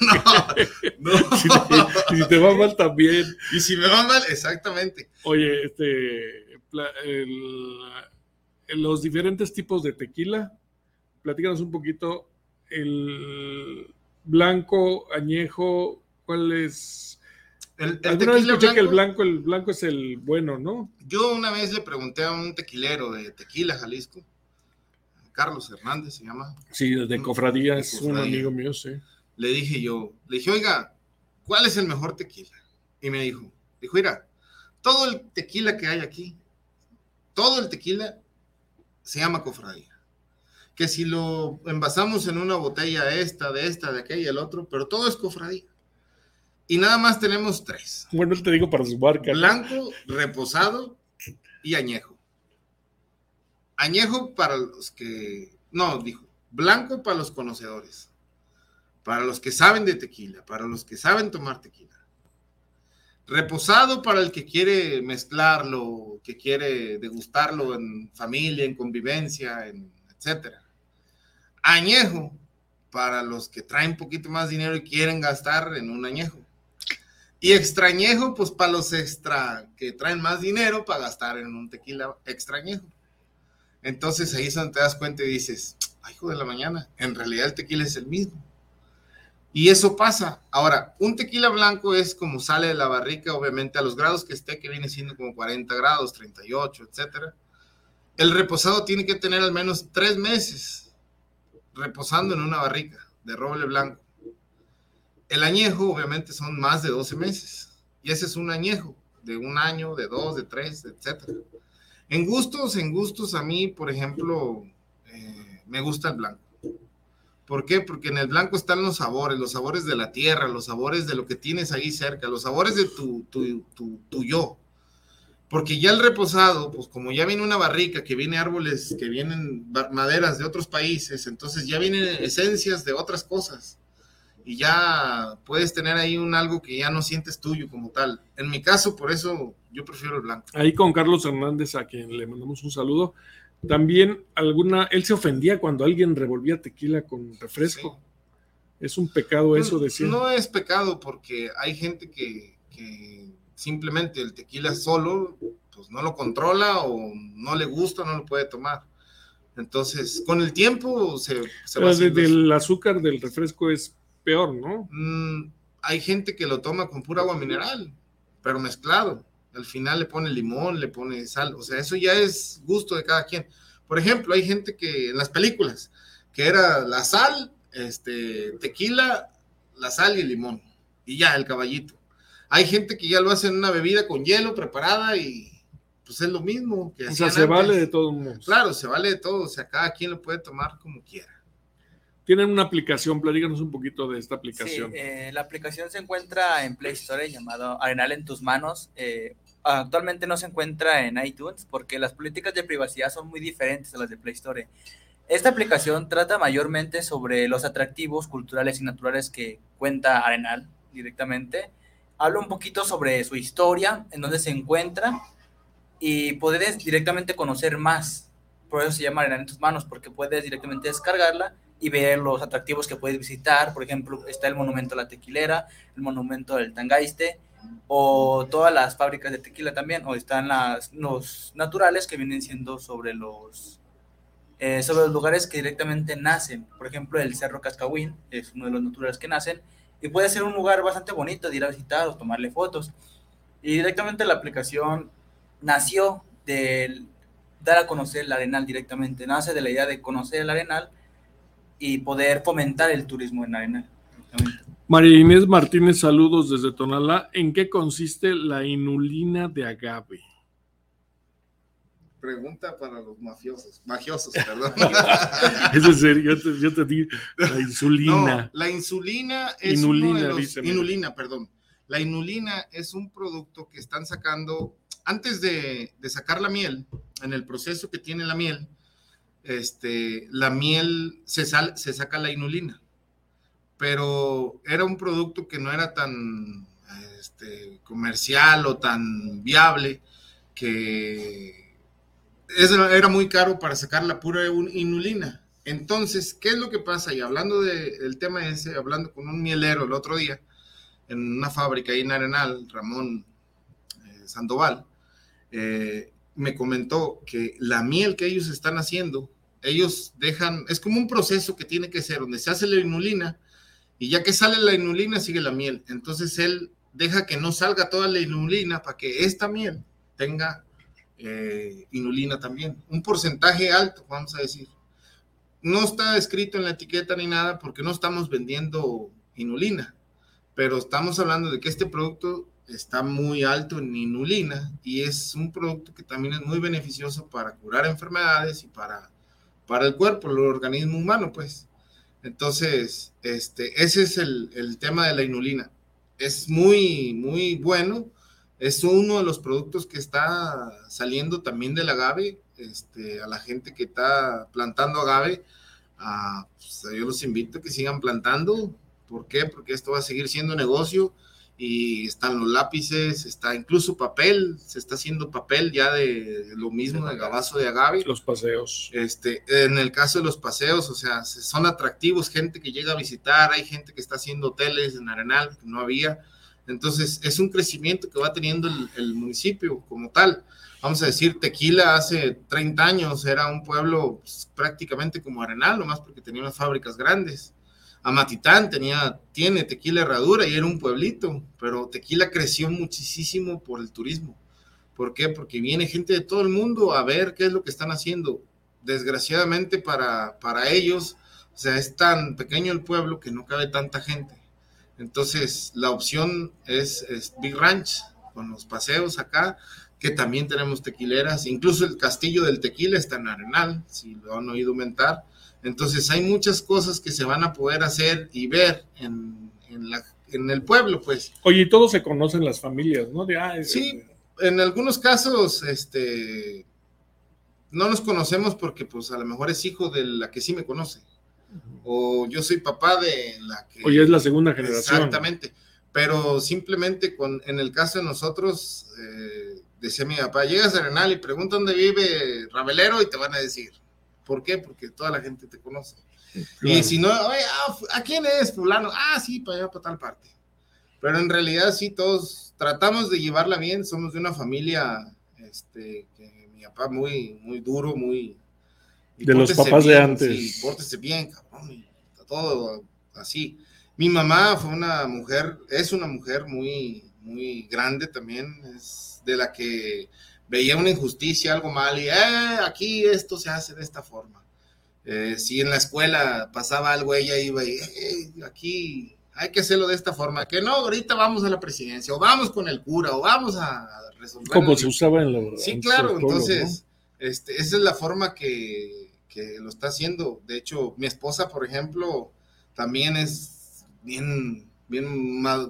no, no. Si te, si te va mal también. Y si me va mal, exactamente. Oye, este, el- los diferentes tipos de tequila, platícanos un poquito el blanco, añejo, ¿cuál es? El, el Alguna vez tequila escuché que el blanco- blanco, el blanco es el bueno, ¿no? Yo una vez le pregunté a un tequilero de Tequila, Jalisco, Carlos Hernández se llama, Sí, de cofradía, es un amigo mío, sí. le dije yo, le dije, oiga, ¿cuál es el mejor tequila? Y me dijo, dijo, mira, todo el tequila que hay aquí, todo el tequila se llama cofradía. Que si lo envasamos en una botella esta, de esta, de aquella, el otro, pero todo es cofradía. Y nada más tenemos tres. Bueno, te digo para su marca. Blanco, reposado y añejo. Añejo para los que, no, dijo, blanco para los conocedores, para los que saben de tequila, para los que saben tomar tequila. Reposado para el que quiere mezclarlo, que quiere degustarlo en familia, en convivencia, en etcétera. Añejo para los que traen poquito más dinero y quieren gastar en un añejo. Y extrañejo, pues para los extra que traen más dinero para gastar en un tequila extrañejo. Entonces ahí es donde te das cuenta y dices, ay, hijo de la mañana, en realidad el tequila es el mismo. Y eso pasa. Ahora, un tequila blanco es como sale de la barrica, obviamente a los grados que esté, que viene siendo como 40 grados, 38, etcétera. El reposado tiene que tener al menos tres meses reposando en una barrica de roble blanco. El añejo, obviamente, son más de 12 meses. Y ese es un añejo de un año, de dos, de tres, etcétera. En gustos, en gustos, a mí, por ejemplo, eh, me gusta el blanco. ¿Por qué? Porque en el blanco están los sabores, los sabores de la tierra, los sabores de lo que tienes ahí cerca, los sabores de tu, tu, tu, tu yo. Porque ya el reposado, pues como ya viene una barrica, que viene árboles, que vienen maderas de otros países, entonces ya vienen esencias de otras cosas. Y ya puedes tener ahí un algo que ya no sientes tuyo como tal. En mi caso, por eso yo prefiero el blanco. Ahí con Carlos Hernández, a quien le mandamos un saludo. También alguna, él se ofendía cuando alguien revolvía tequila con refresco. Es un pecado eso, decía. No es pecado porque hay gente que, que simplemente el tequila solo, pues no lo controla o no le gusta, no lo puede tomar. Entonces, con el tiempo se, se va Pero haciendo desde eso. el azúcar del refresco es peor, ¿no? Mm, hay gente que lo toma con pura agua mineral, pero mezclado. Al final le pone limón, le pone sal. O sea, eso ya es gusto de cada quien. Por ejemplo, hay gente que en las películas, que era la sal, este, tequila, la sal y el limón. Y ya, el caballito. Hay gente que ya lo hace en una bebida con hielo preparada y pues es lo mismo que O sea, se vale de todos modos. Claro, se vale de todo. O sea, cada quien lo puede tomar como quiera. Tienen una aplicación, platícanos un poquito de esta Sí, aplicación. eh, la aplicación se encuentra en Play Store llamado Arenal en tus manos. Eh, actualmente no se encuentra en iTunes porque las políticas de privacidad son muy diferentes a las de Play Store. Esta aplicación trata mayormente sobre los atractivos culturales y naturales que cuenta Arenal directamente. Habla un poquito sobre su historia, en dónde se encuentra y puedes directamente conocer más. Por eso se llama Arenal en tus manos, porque puedes directamente descargarla y ver los atractivos que puedes visitar. Por ejemplo, está el monumento a la tequilera, el monumento del Tangaiste, o todas las fábricas de tequila también, o están las, los naturales que vienen siendo sobre los, eh, sobre los lugares que directamente nacen. Por ejemplo, el Cerro Cascahuín es uno de los naturales que nacen, y puede ser un lugar bastante bonito de ir a visitar o tomarle fotos. Y directamente la aplicación nació de dar a conocer el Arenal directamente, nace de la idea de conocer el Arenal y poder fomentar el turismo en Arenal. María Inés Martínez, saludos desde Tonalá. ¿En qué consiste la inulina de agave? Pregunta para los mafiosos, mafiosos, perdón. es en serio, yo te, yo te la insulina. No, la insulina es Inulina, uno de los- dice, mira. inulina, perdón. La inulina es un producto que están sacando antes de, de sacar la miel, en el proceso que tiene la miel, este, la miel se, saca la inulina, pero era un producto que no era tan este, comercial o tan viable que era muy caro para sacar la pura inulina. Entonces, ¿qué es lo que pasa? Y hablando del tema ese, hablando con un mielero el otro día, en una fábrica ahí en Arenal, Ramón eh, Sandoval, eh, me comentó que la miel que ellos están haciendo, ellos dejan, es como un proceso que tiene que ser, donde se hace la inulina, y ya que sale la inulina, sigue la miel. Entonces él deja que no salga toda la inulina para que esta miel tenga eh, inulina también. Un porcentaje alto, vamos a decir. No está escrito en la etiqueta ni nada porque no estamos vendiendo inulina, pero estamos hablando de que este producto está muy alto en inulina y es un producto que también es muy beneficioso para curar enfermedades y para, para el cuerpo, el organismo humano, pues. Entonces, este, ese es el, el tema de la inulina. Es muy, muy bueno es uno de los productos que está saliendo también del agave, este, a la gente que está plantando agave, pues, yo los invito a que sigan plantando. ¿Por qué? Porque esto va a seguir siendo negocio y están los lápices, está incluso papel, se está haciendo papel ya de, lo mismo, de gabazo de agave. Los paseos. Este, en el caso de los paseos, o sea, son atractivos, gente que llega a visitar, hay gente que está haciendo hoteles en Arenal, que no había entonces, es un crecimiento que va teniendo el, municipio como tal. Vamos a decir, Tequila hace 30 años era un pueblo pues, prácticamente como Arenal, nomás porque tenía unas fábricas grandes. Amatitán tenía, tiene Tequila Herradura y era un pueblito, pero Tequila creció muchísimo por el turismo. ¿Por qué? Porque viene gente de todo el mundo a ver qué es lo que están haciendo. Desgraciadamente para, para ellos, o sea, es tan pequeño el pueblo que no cabe tanta gente. Entonces, la opción es, Big Ranch, con los paseos acá, que también tenemos tequileras, incluso el castillo del tequila está en Arenal, si lo han oído aumentar. Entonces, hay muchas cosas que se van a poder hacer y ver en, el pueblo, pues. Oye, y todos se conocen las familias, ¿no? De, ah, sí, en algunos casos, este, no nos conocemos porque, pues, a lo mejor es hijo de la que sí me conoce o yo soy papá de la que... O ya es la segunda generación. Exactamente, pero simplemente con, en el caso de nosotros, eh, decía mi papá, llegas a Arenal y pregunta dónde vive Ravelero y te van a decir. ¿Por qué? Porque toda la gente te conoce. Y si no, Oye, ah, ¿a quién es fulano? Ah, sí, para allá, para tal parte. Pero en realidad sí, todos tratamos de llevarla bien, somos de una familia, este, que mi papá muy, muy duro, muy, de los papás de antes. Sí, pórtese bien, cabrón, todo así. Mi mamá fue una mujer, es una mujer muy, muy grande también, es de la que veía una injusticia, algo mal, y eh, aquí esto se hace de esta forma. Eh, si en la escuela pasaba algo, ella iba y eh, aquí hay que hacerlo de esta forma, que no, ahorita vamos a la presidencia, o vamos con el cura, o vamos a resolver. Como se usaba en la Sí, claro, entonces, este, esa es la forma que, que lo está haciendo. De hecho, mi esposa, por ejemplo, también es bien, bien más,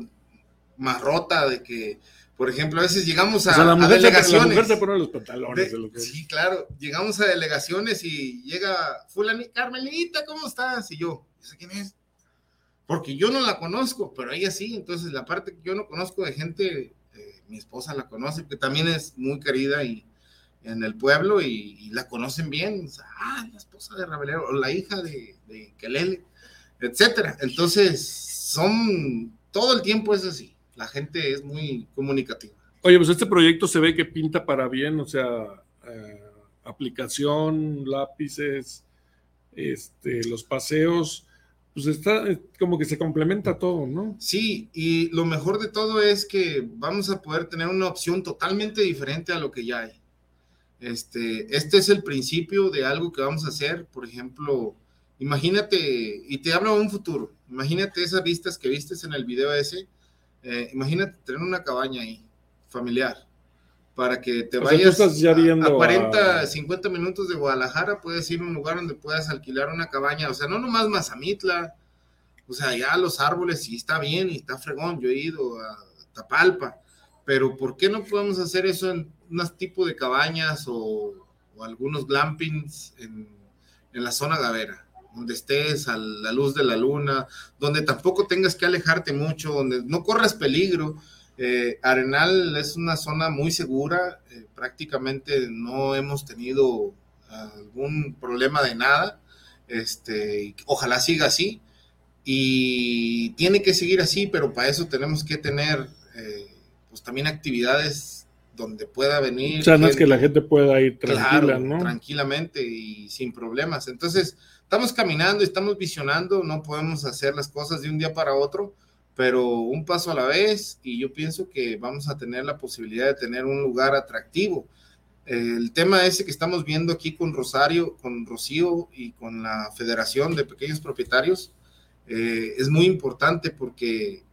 rota de que, por ejemplo, a veces llegamos a, la mujer delegaciones. Se, pone los pantalones. sí, claro. Llegamos a delegaciones y llega fulani, Carmelita, ¿cómo estás? Y yo, sé quién es? Porque yo no la conozco, pero ella sí. Entonces, la parte que yo no conozco de gente, eh, mi esposa la conoce, que también es muy querida y, en el pueblo y, la conocen bien. ah, la esposa de Rabelero, o la hija de, de Kelele, etcétera. Entonces, son, todo el tiempo es así. La gente es muy comunicativa. Oye, pues este proyecto se ve que pinta para bien, o sea, eh, aplicación, lápices, este, los paseos, pues está eh, como que se complementa todo, ¿no? Sí, y lo mejor de todo es que vamos a poder tener una opción totalmente diferente a lo que ya hay. Este, este es el principio de algo que vamos a hacer. Por ejemplo, imagínate, y te hablo de un futuro, imagínate esas vistas que vistes en el video ese, eh, imagínate tener una cabaña ahí, familiar, para que te vayas a, 40, 50 minutos de Guadalajara, puedes ir a un lugar donde puedas alquilar una cabaña, o sea, no nomás Mazamitla, o sea, ya los árboles sí está bien y está fregón, yo he ido a Tapalpa, pero ¿por qué no podemos hacer eso en unos tipo de cabañas o, algunos glampings en, en, la zona gavera, donde estés a la luz de la luna, donde tampoco tengas que alejarte mucho, donde no corras peligro. Eh, Arenal es una zona muy segura, eh, prácticamente no hemos tenido algún problema de nada. Este, ojalá siga así. Y tiene que seguir así, pero para eso tenemos que tener eh, pues también actividades donde pueda venir. O sea, no es que la gente pueda ir tranquila, Claro, ¿no? tranquilamente y sin problemas. Entonces, estamos caminando, estamos visionando, no podemos hacer las cosas de un día para otro, pero un paso a la vez y yo pienso que vamos a tener la posibilidad de tener un lugar atractivo. El tema ese que estamos viendo aquí con Rosario, con Rocío y con la Federación de Pequeños Propietarios eh, es muy importante porque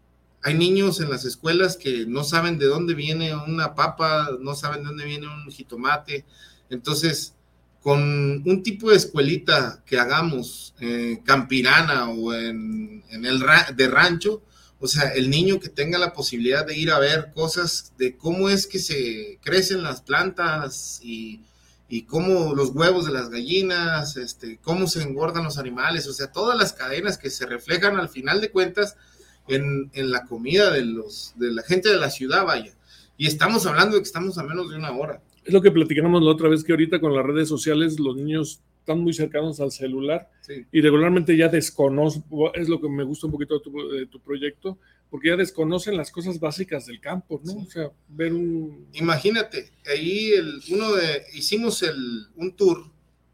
hay niños en las escuelas que no saben de dónde viene una papa, no saben de dónde viene un jitomate. Entonces, con un tipo de escuelita que hagamos eh, campirana o en, el ra- de rancho, o sea, el niño que tenga la posibilidad de ir a ver cosas de cómo es que se crecen las plantas y, y cómo los huevos de las gallinas, este, cómo se engordan los animales, o sea, todas las cadenas que se reflejan al final de cuentas en, en la comida de, los, de la gente de la ciudad, vaya. Y estamos hablando de que estamos a menos de una hora. Es lo que platicamos la otra vez que ahorita con las redes sociales los niños están muy cercanos al celular Sí. y regularmente ya desconocen, es lo que me gusta un poquito de tu, de tu proyecto, porque ya desconocen las cosas básicas del campo, ¿no? O sea, ver un... Imagínate, ahí el, uno de, hicimos el, un tour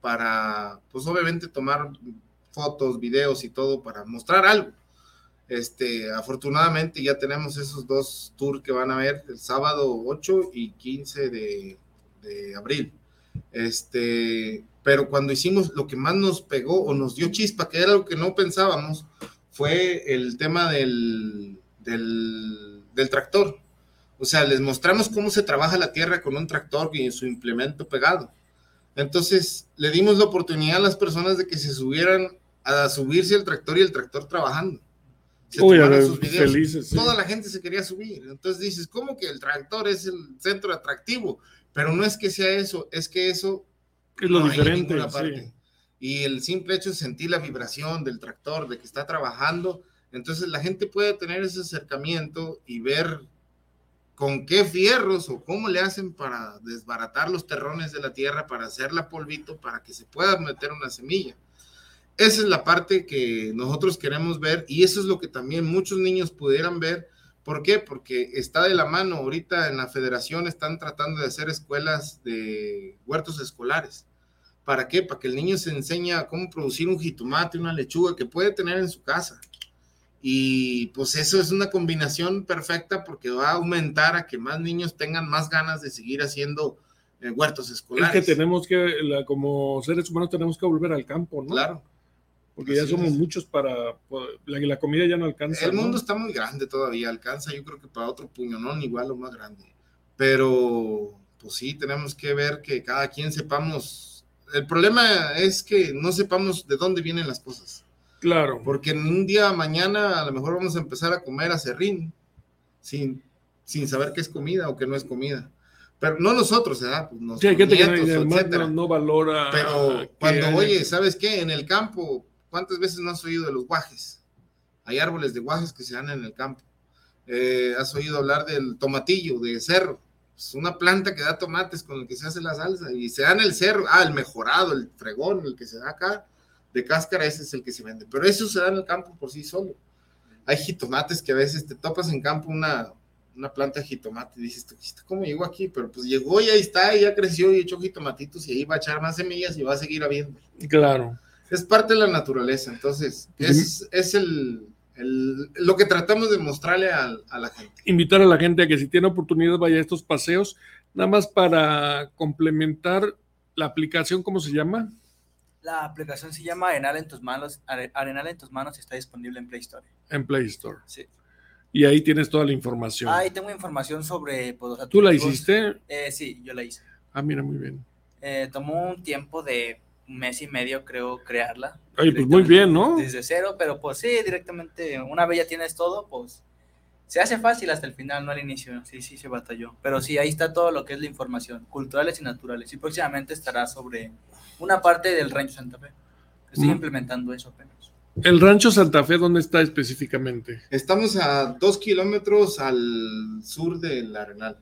para, pues obviamente tomar fotos, videos y todo para mostrar algo. Este, afortunadamente ya tenemos esos dos tours que van a ver el sábado 8 y 15 de, de abril. Este, pero cuando hicimos lo que más nos pegó o nos dio chispa, que era lo que no pensábamos, fue el tema del, del, del tractor. O sea, les mostramos cómo se trabaja la tierra con un tractor y su implemento pegado. Entonces, le dimos la oportunidad a las personas de que se subieran a subirse al tractor y el tractor trabajando. Se Uy, ver, sus videos. felices, sí. Toda la gente se quería subir. Entonces dices, ¿cómo que el tractor es el centro atractivo? Pero no es que sea eso, es que eso Es lo no diferente, sí. Y el simple hecho de sentir la vibración del tractor, de que está trabajando, entonces la gente puede tener ese acercamiento y ver con qué fierros o cómo le hacen para desbaratar los terrones de la tierra, para hacerla polvito, para que se pueda meter una semilla. Esa es la parte que nosotros queremos ver y eso es lo que también muchos niños pudieran ver. ¿Por qué? Porque está de la mano. Ahorita en la federación están tratando de hacer escuelas de huertos escolares. ¿Para qué? Para que el niño se enseñe a cómo producir un jitomate, una lechuga que puede tener en su casa. Y pues eso es una combinación perfecta porque va a aumentar a que más niños tengan más ganas de seguir haciendo eh, huertos Es escolares. que tenemos que, como seres humanos, tenemos que volver al campo, ¿no? Claro. Porque ya Así somos es. muchos para. La, la comida ya no alcanza. El ¿no? mundo está muy grande todavía, alcanza yo creo que para otro puñonón igual o más grande. Pero pues sí, tenemos que ver que cada quien sepamos. El problema es que no sepamos de dónde vienen las cosas. Claro. Porque en un día mañana a lo mejor vamos a empezar a comer acerrín sin, sin saber qué es comida o qué no es comida. Pero no nosotros, ¿verdad? Pues Sí, que no, no, no valora. Pero cuando, oye, ¿sabes qué? En el campo, ¿cuántas veces no has oído de los guajes? Hay árboles de guajes que se dan en el campo. Eh, ¿Has oído hablar del tomatillo, de cerro? Es una planta que da tomates con el que se hace la salsa y se da en el cerro. Ah, el mejorado, el fregón, el que se da acá de cáscara, ese es el que se vende. Pero eso se da en el campo por sí solo. Hay jitomates que a veces te topas en campo una, una planta de jitomate y dices, "¿Tú, ¿cómo llegó aquí? Pero pues llegó y ahí está, y ya creció y echó jitomatitos y ahí va a echar más semillas y va a seguir habiendo. Claro. Es parte de la naturaleza, entonces es, es el, el- lo que tratamos de mostrarle a, la gente. Invitar a la gente a que si tiene oportunidad vaya a estos paseos, nada más para complementar la aplicación, ¿cómo se llama? La aplicación se llama Arenal en tus manos, Are- Arenal en tus manos y está disponible en Play Store. En Play Store. Sí. Y ahí tienes toda la información. Ahí tengo información sobre pues, ¿Tú la hiciste? Eh, sí, yo la hice. Ah, mira, muy bien. Eh, tomó un tiempo de mes y medio, creo, crearla. Oye, pues muy bien, ¿no? Desde cero, pero pues sí, directamente, una vez ya tienes todo, pues se hace fácil hasta el final, no al inicio. Sí, sí, se batalló. Pero sí, ahí está todo lo que es la información, culturales y naturales. Y próximamente estará sobre una parte del Rancho Santa Fe. Estoy Mm. implementando eso apenas. ¿El rancho Santa Fe dónde está específicamente? Estamos a dos kilómetros al sur del Arenal,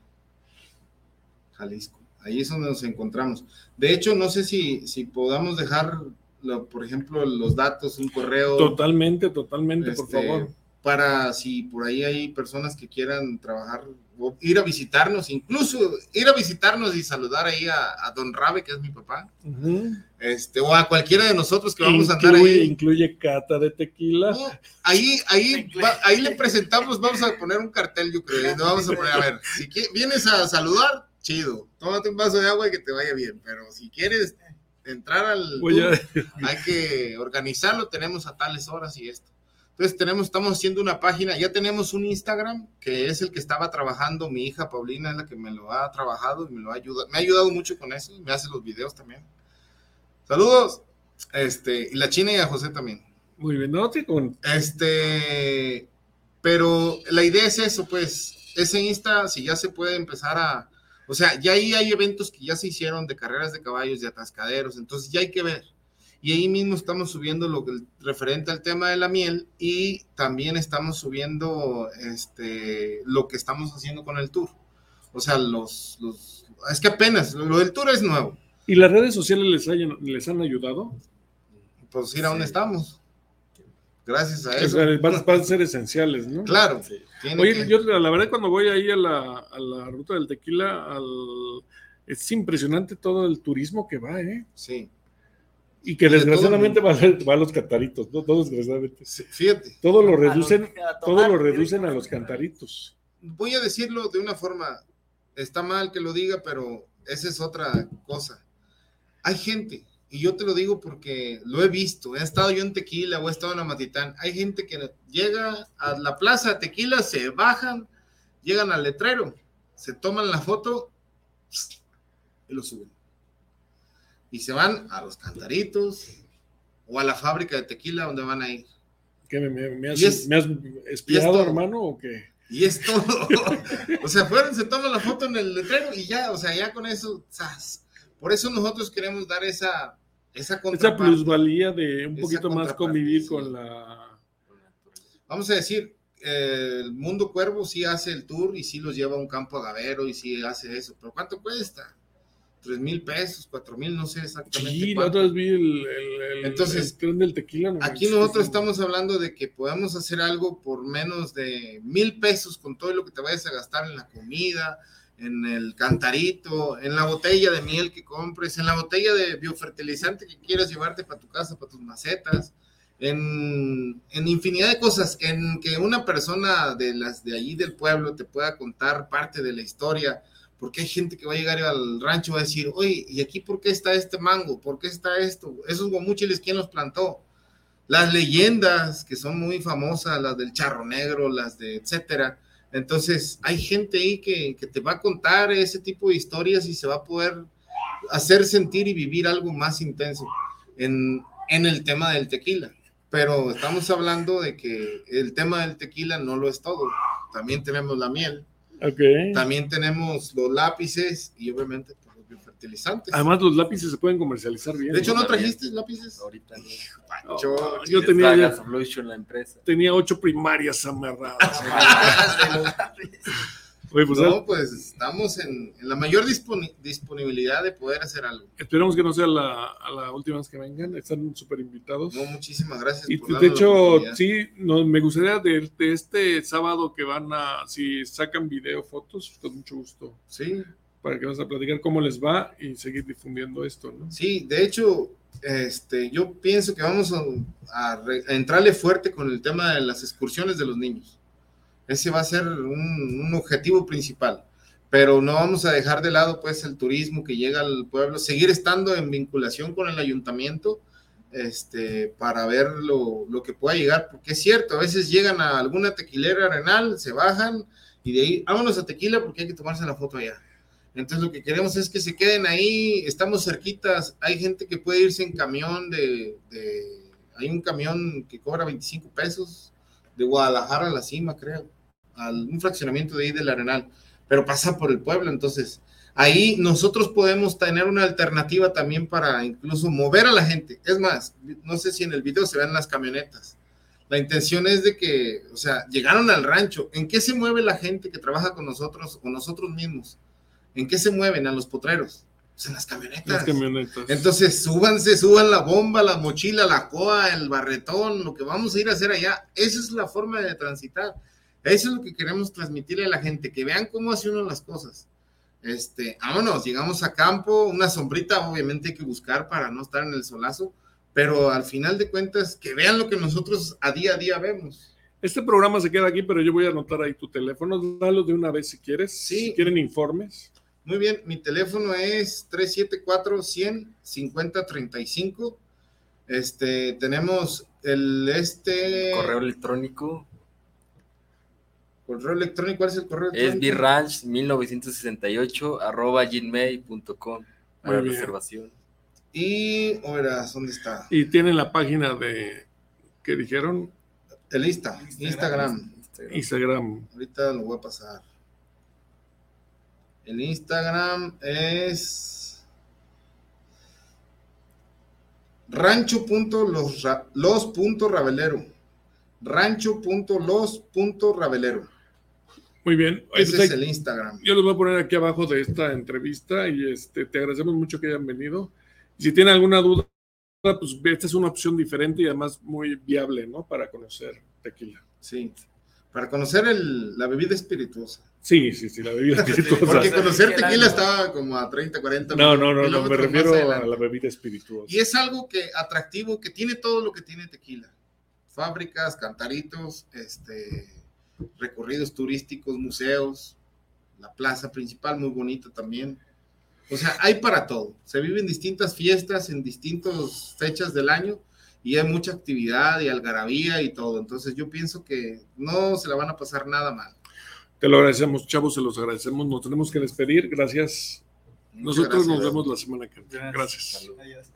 Jalisco. Ahí es donde nos encontramos. De hecho, no sé si, si podamos dejar lo- por ejemplo, los datos, un correo. Totalmente, totalmente, por este, favor. Para si por ahí hay personas que quieran trabajar o ir a visitarnos, incluso ir a visitarnos y saludar ahí a, a Don Rabe, que es mi papá, este, o a cualquiera de nosotros que vamos a andar Incluye, ahí. incluye cata de tequila. Ahí, ahí, va- ahí le presentamos, vamos a poner un cartel, yo creo. vamos a poner, a ver, si qui- vienes a saludar, chido, tómate un vaso de agua y que te vaya bien. Pero si quieres entrar al tour, hay que organizarlo, tenemos a tales horas y esto. Entonces tenemos, estamos haciendo una página, ya tenemos un Instagram, que es el que estaba trabajando mi hija Paulina, es la que me lo ha trabajado y me lo ha ayudado, me ha ayudado mucho con eso, me hace los videos también. Saludos, este, y la China y a José también. Muy bien, no, sí, con- Este, pero la idea es eso, pues, ese Insta, si ya se puede empezar a, o sea, ya ahí hay eventos que ya se hicieron de carreras de caballos, de atascaderos, entonces ya hay que ver. Y ahí mismo estamos subiendo lo que referente al tema de la miel y también estamos subiendo este lo que estamos haciendo con el tour. O sea, los, los es que apenas lo, lo del tour es nuevo. ¿Y las redes sociales les, hayan- les han ayudado? Pues ir a dónde estamos. Gracias a eso. sea, van, van a ser esenciales, ¿no? Claro. Tiene Oye, que- yo la verdad cuando voy ahí a la, a la ruta del tequila, al- es impresionante todo el turismo que va, ¿eh? Sí. Y que Y desgraciadamente va, a- va a los cantaritos, ¿no? Todo desgraciadamente. Fíjate. Todo lo reducen, a todo lo reducen a los cantaritos. voy a decirlo de una forma, está mal que lo diga, pero esa es otra cosa. Hay gente, y yo te lo digo porque lo he visto, he estado yo en Tequila o he estado en Amatitán, hay gente que llega a la plaza de Tequila, se bajan, llegan al letrero, se toman la foto y lo suben. Y se van a los cantaritos o a la fábrica de tequila donde van a ir. ¿Qué me, has, es- me has espiado, hermano, o qué? Y es todo. o sea, fueron, se toman la foto en el letrero y ya, o sea, ya con eso, ¡zas! Por eso nosotros queremos dar esa, esa Esa plusvalía de un poquito más convivir sí. con la... Vamos a decir, eh, el Mundo Cuervo sí hace el tour y sí los lleva a un campo agavero y sí hace eso, pero ¿cuánto cuesta? Tres mil pesos, cuatro mil, no sé exactamente. Sí, la cuánto. otra vez vi el, el, el- Entonces, el tren del tequila. no Aquí nosotros estamos hablando de que podemos hacer algo por menos de mil pesos con todo lo que te vayas a gastar en la comida, en el cantarito, en la botella de miel que compres, en la botella de biofertilizante que quieras llevarte para tu casa, para tus macetas, en, en infinidad de cosas, en que una persona de las de allí del pueblo te pueda contar parte de la historia, porque hay gente que va a llegar al rancho y va a decir, oye, ¿y aquí por qué está este mango? ¿Por qué está esto? Esos guamúchiles, ¿quién los plantó? Las leyendas que son muy famosas, las del charro negro, las de etcétera. Entonces, hay gente ahí que, que te va a contar ese tipo de historias y se va a poder hacer sentir y vivir algo más intenso en, en el tema del tequila. Pero estamos hablando de que el tema del tequila no lo es todo. También tenemos la miel, Ok. también tenemos los lápices y obviamente los biofertilizantes. Además, los lápices se pueden comercializar bien. de hecho, ¿no trajiste lápices? Ahorita no. Pancho, No, yo tenía, ya- Solution la empresa. tenía ocho primarias amarradas. Oye, pues, no, pues estamos en, en la mayor disponi- disponibilidad de poder hacer algo. Esperemos que no sea la, a la última vez que vengan. Están súper invitados. No, muchísimas gracias. Y por de hecho, sí, no, me gustaría de, de este sábado que van a, si sacan video, fotos, con mucho gusto. Sí. Para que vamos a platicar cómo les va y seguir difundiendo esto, ¿no? Sí, de hecho, este, yo pienso que vamos a, a re- a entrarle fuerte con el tema de las excursiones de los niños. Ese va a ser un, un objetivo principal. Pero no vamos a dejar de lado, pues, el turismo que llega al pueblo, seguir estando en vinculación con el ayuntamiento, este, para ver lo, lo que pueda llegar, porque es cierto, a veces llegan a alguna tequilera arenal, se bajan y de ahí, vámonos a tequila porque hay que tomarse la foto allá. Entonces lo que queremos es que se queden ahí, estamos cerquitas, hay gente que puede irse en camión de, de- hay un camión que cobra 25 pesos de Guadalajara a la cima, creo, al un fraccionamiento de ahí del Arenal, pero pasa por el pueblo, entonces ahí nosotros podemos tener una alternativa también para incluso mover a la gente. Es más, no sé si en el video se ven las camionetas. La intención es de que, o sea, llegaron al rancho. ¿En qué se mueve la gente que trabaja con nosotros o nosotros mismos? ¿En qué se mueven? A los potreros. Pues en las camionetas. Las camionetas. Entonces, súbanse, suban la bomba, la mochila, la coa, el barretón, lo que vamos a ir a hacer allá. Esa es la forma de transitar. Eso es lo que queremos transmitirle a la gente, que vean cómo hace uno las cosas. Este, vámonos, llegamos a campo, una sombrita obviamente hay que buscar para no estar en el solazo, pero al final de cuentas, que vean lo que nosotros a día a día vemos. Este programa se queda aquí, pero yo voy a anotar ahí tu teléfono. Dalo de una vez si quieres. Si quieren informes. Muy bien, mi teléfono es 374-100-5035. Este, tenemos el este... Correo electrónico. Correo electrónico, ¿cuál es el correo Es electrónico? birranch1968 arroba gmail.com para Muy bien. reservación. Y, ahora, ¿dónde está? Y tienen la página de, ¿qué dijeron? El Insta, Instagram. Instagram. Ahorita lo voy a pasar. El Instagram es rancho.los.ravelero. Rancho.los.ravelero. Muy bien. Ese pues es el Instagram. Yo los voy a poner aquí abajo de esta entrevista y este, te agradecemos mucho que hayan venido. Y si tienen alguna duda, pues esta es una opción diferente y además muy viable, ¿no? Para conocer tequila. Sí. Para conocer el- la bebida espirituosa. Sí, sí, sí, la bebida espirituosa. Porque conocer tequila estaba como a 30, 40 No, no, no, no, me refiero a la bebida espirituosa. Y es algo que atractivo, que tiene todo lo que tiene tequila. Fábricas, cantaritos, este, recorridos turísticos, museos, la plaza principal muy bonita también. O sea, hay para todo. Se viven distintas fiestas en distintas fechas del año y hay mucha actividad y algarabía y todo. Entonces yo pienso que no se la van a pasar nada mal. Te lo agradecemos, chavos, se los agradecemos. Nos tenemos que despedir. Gracias. Muchas Nosotros nos vemos la semana que viene. Gracias. Adiós.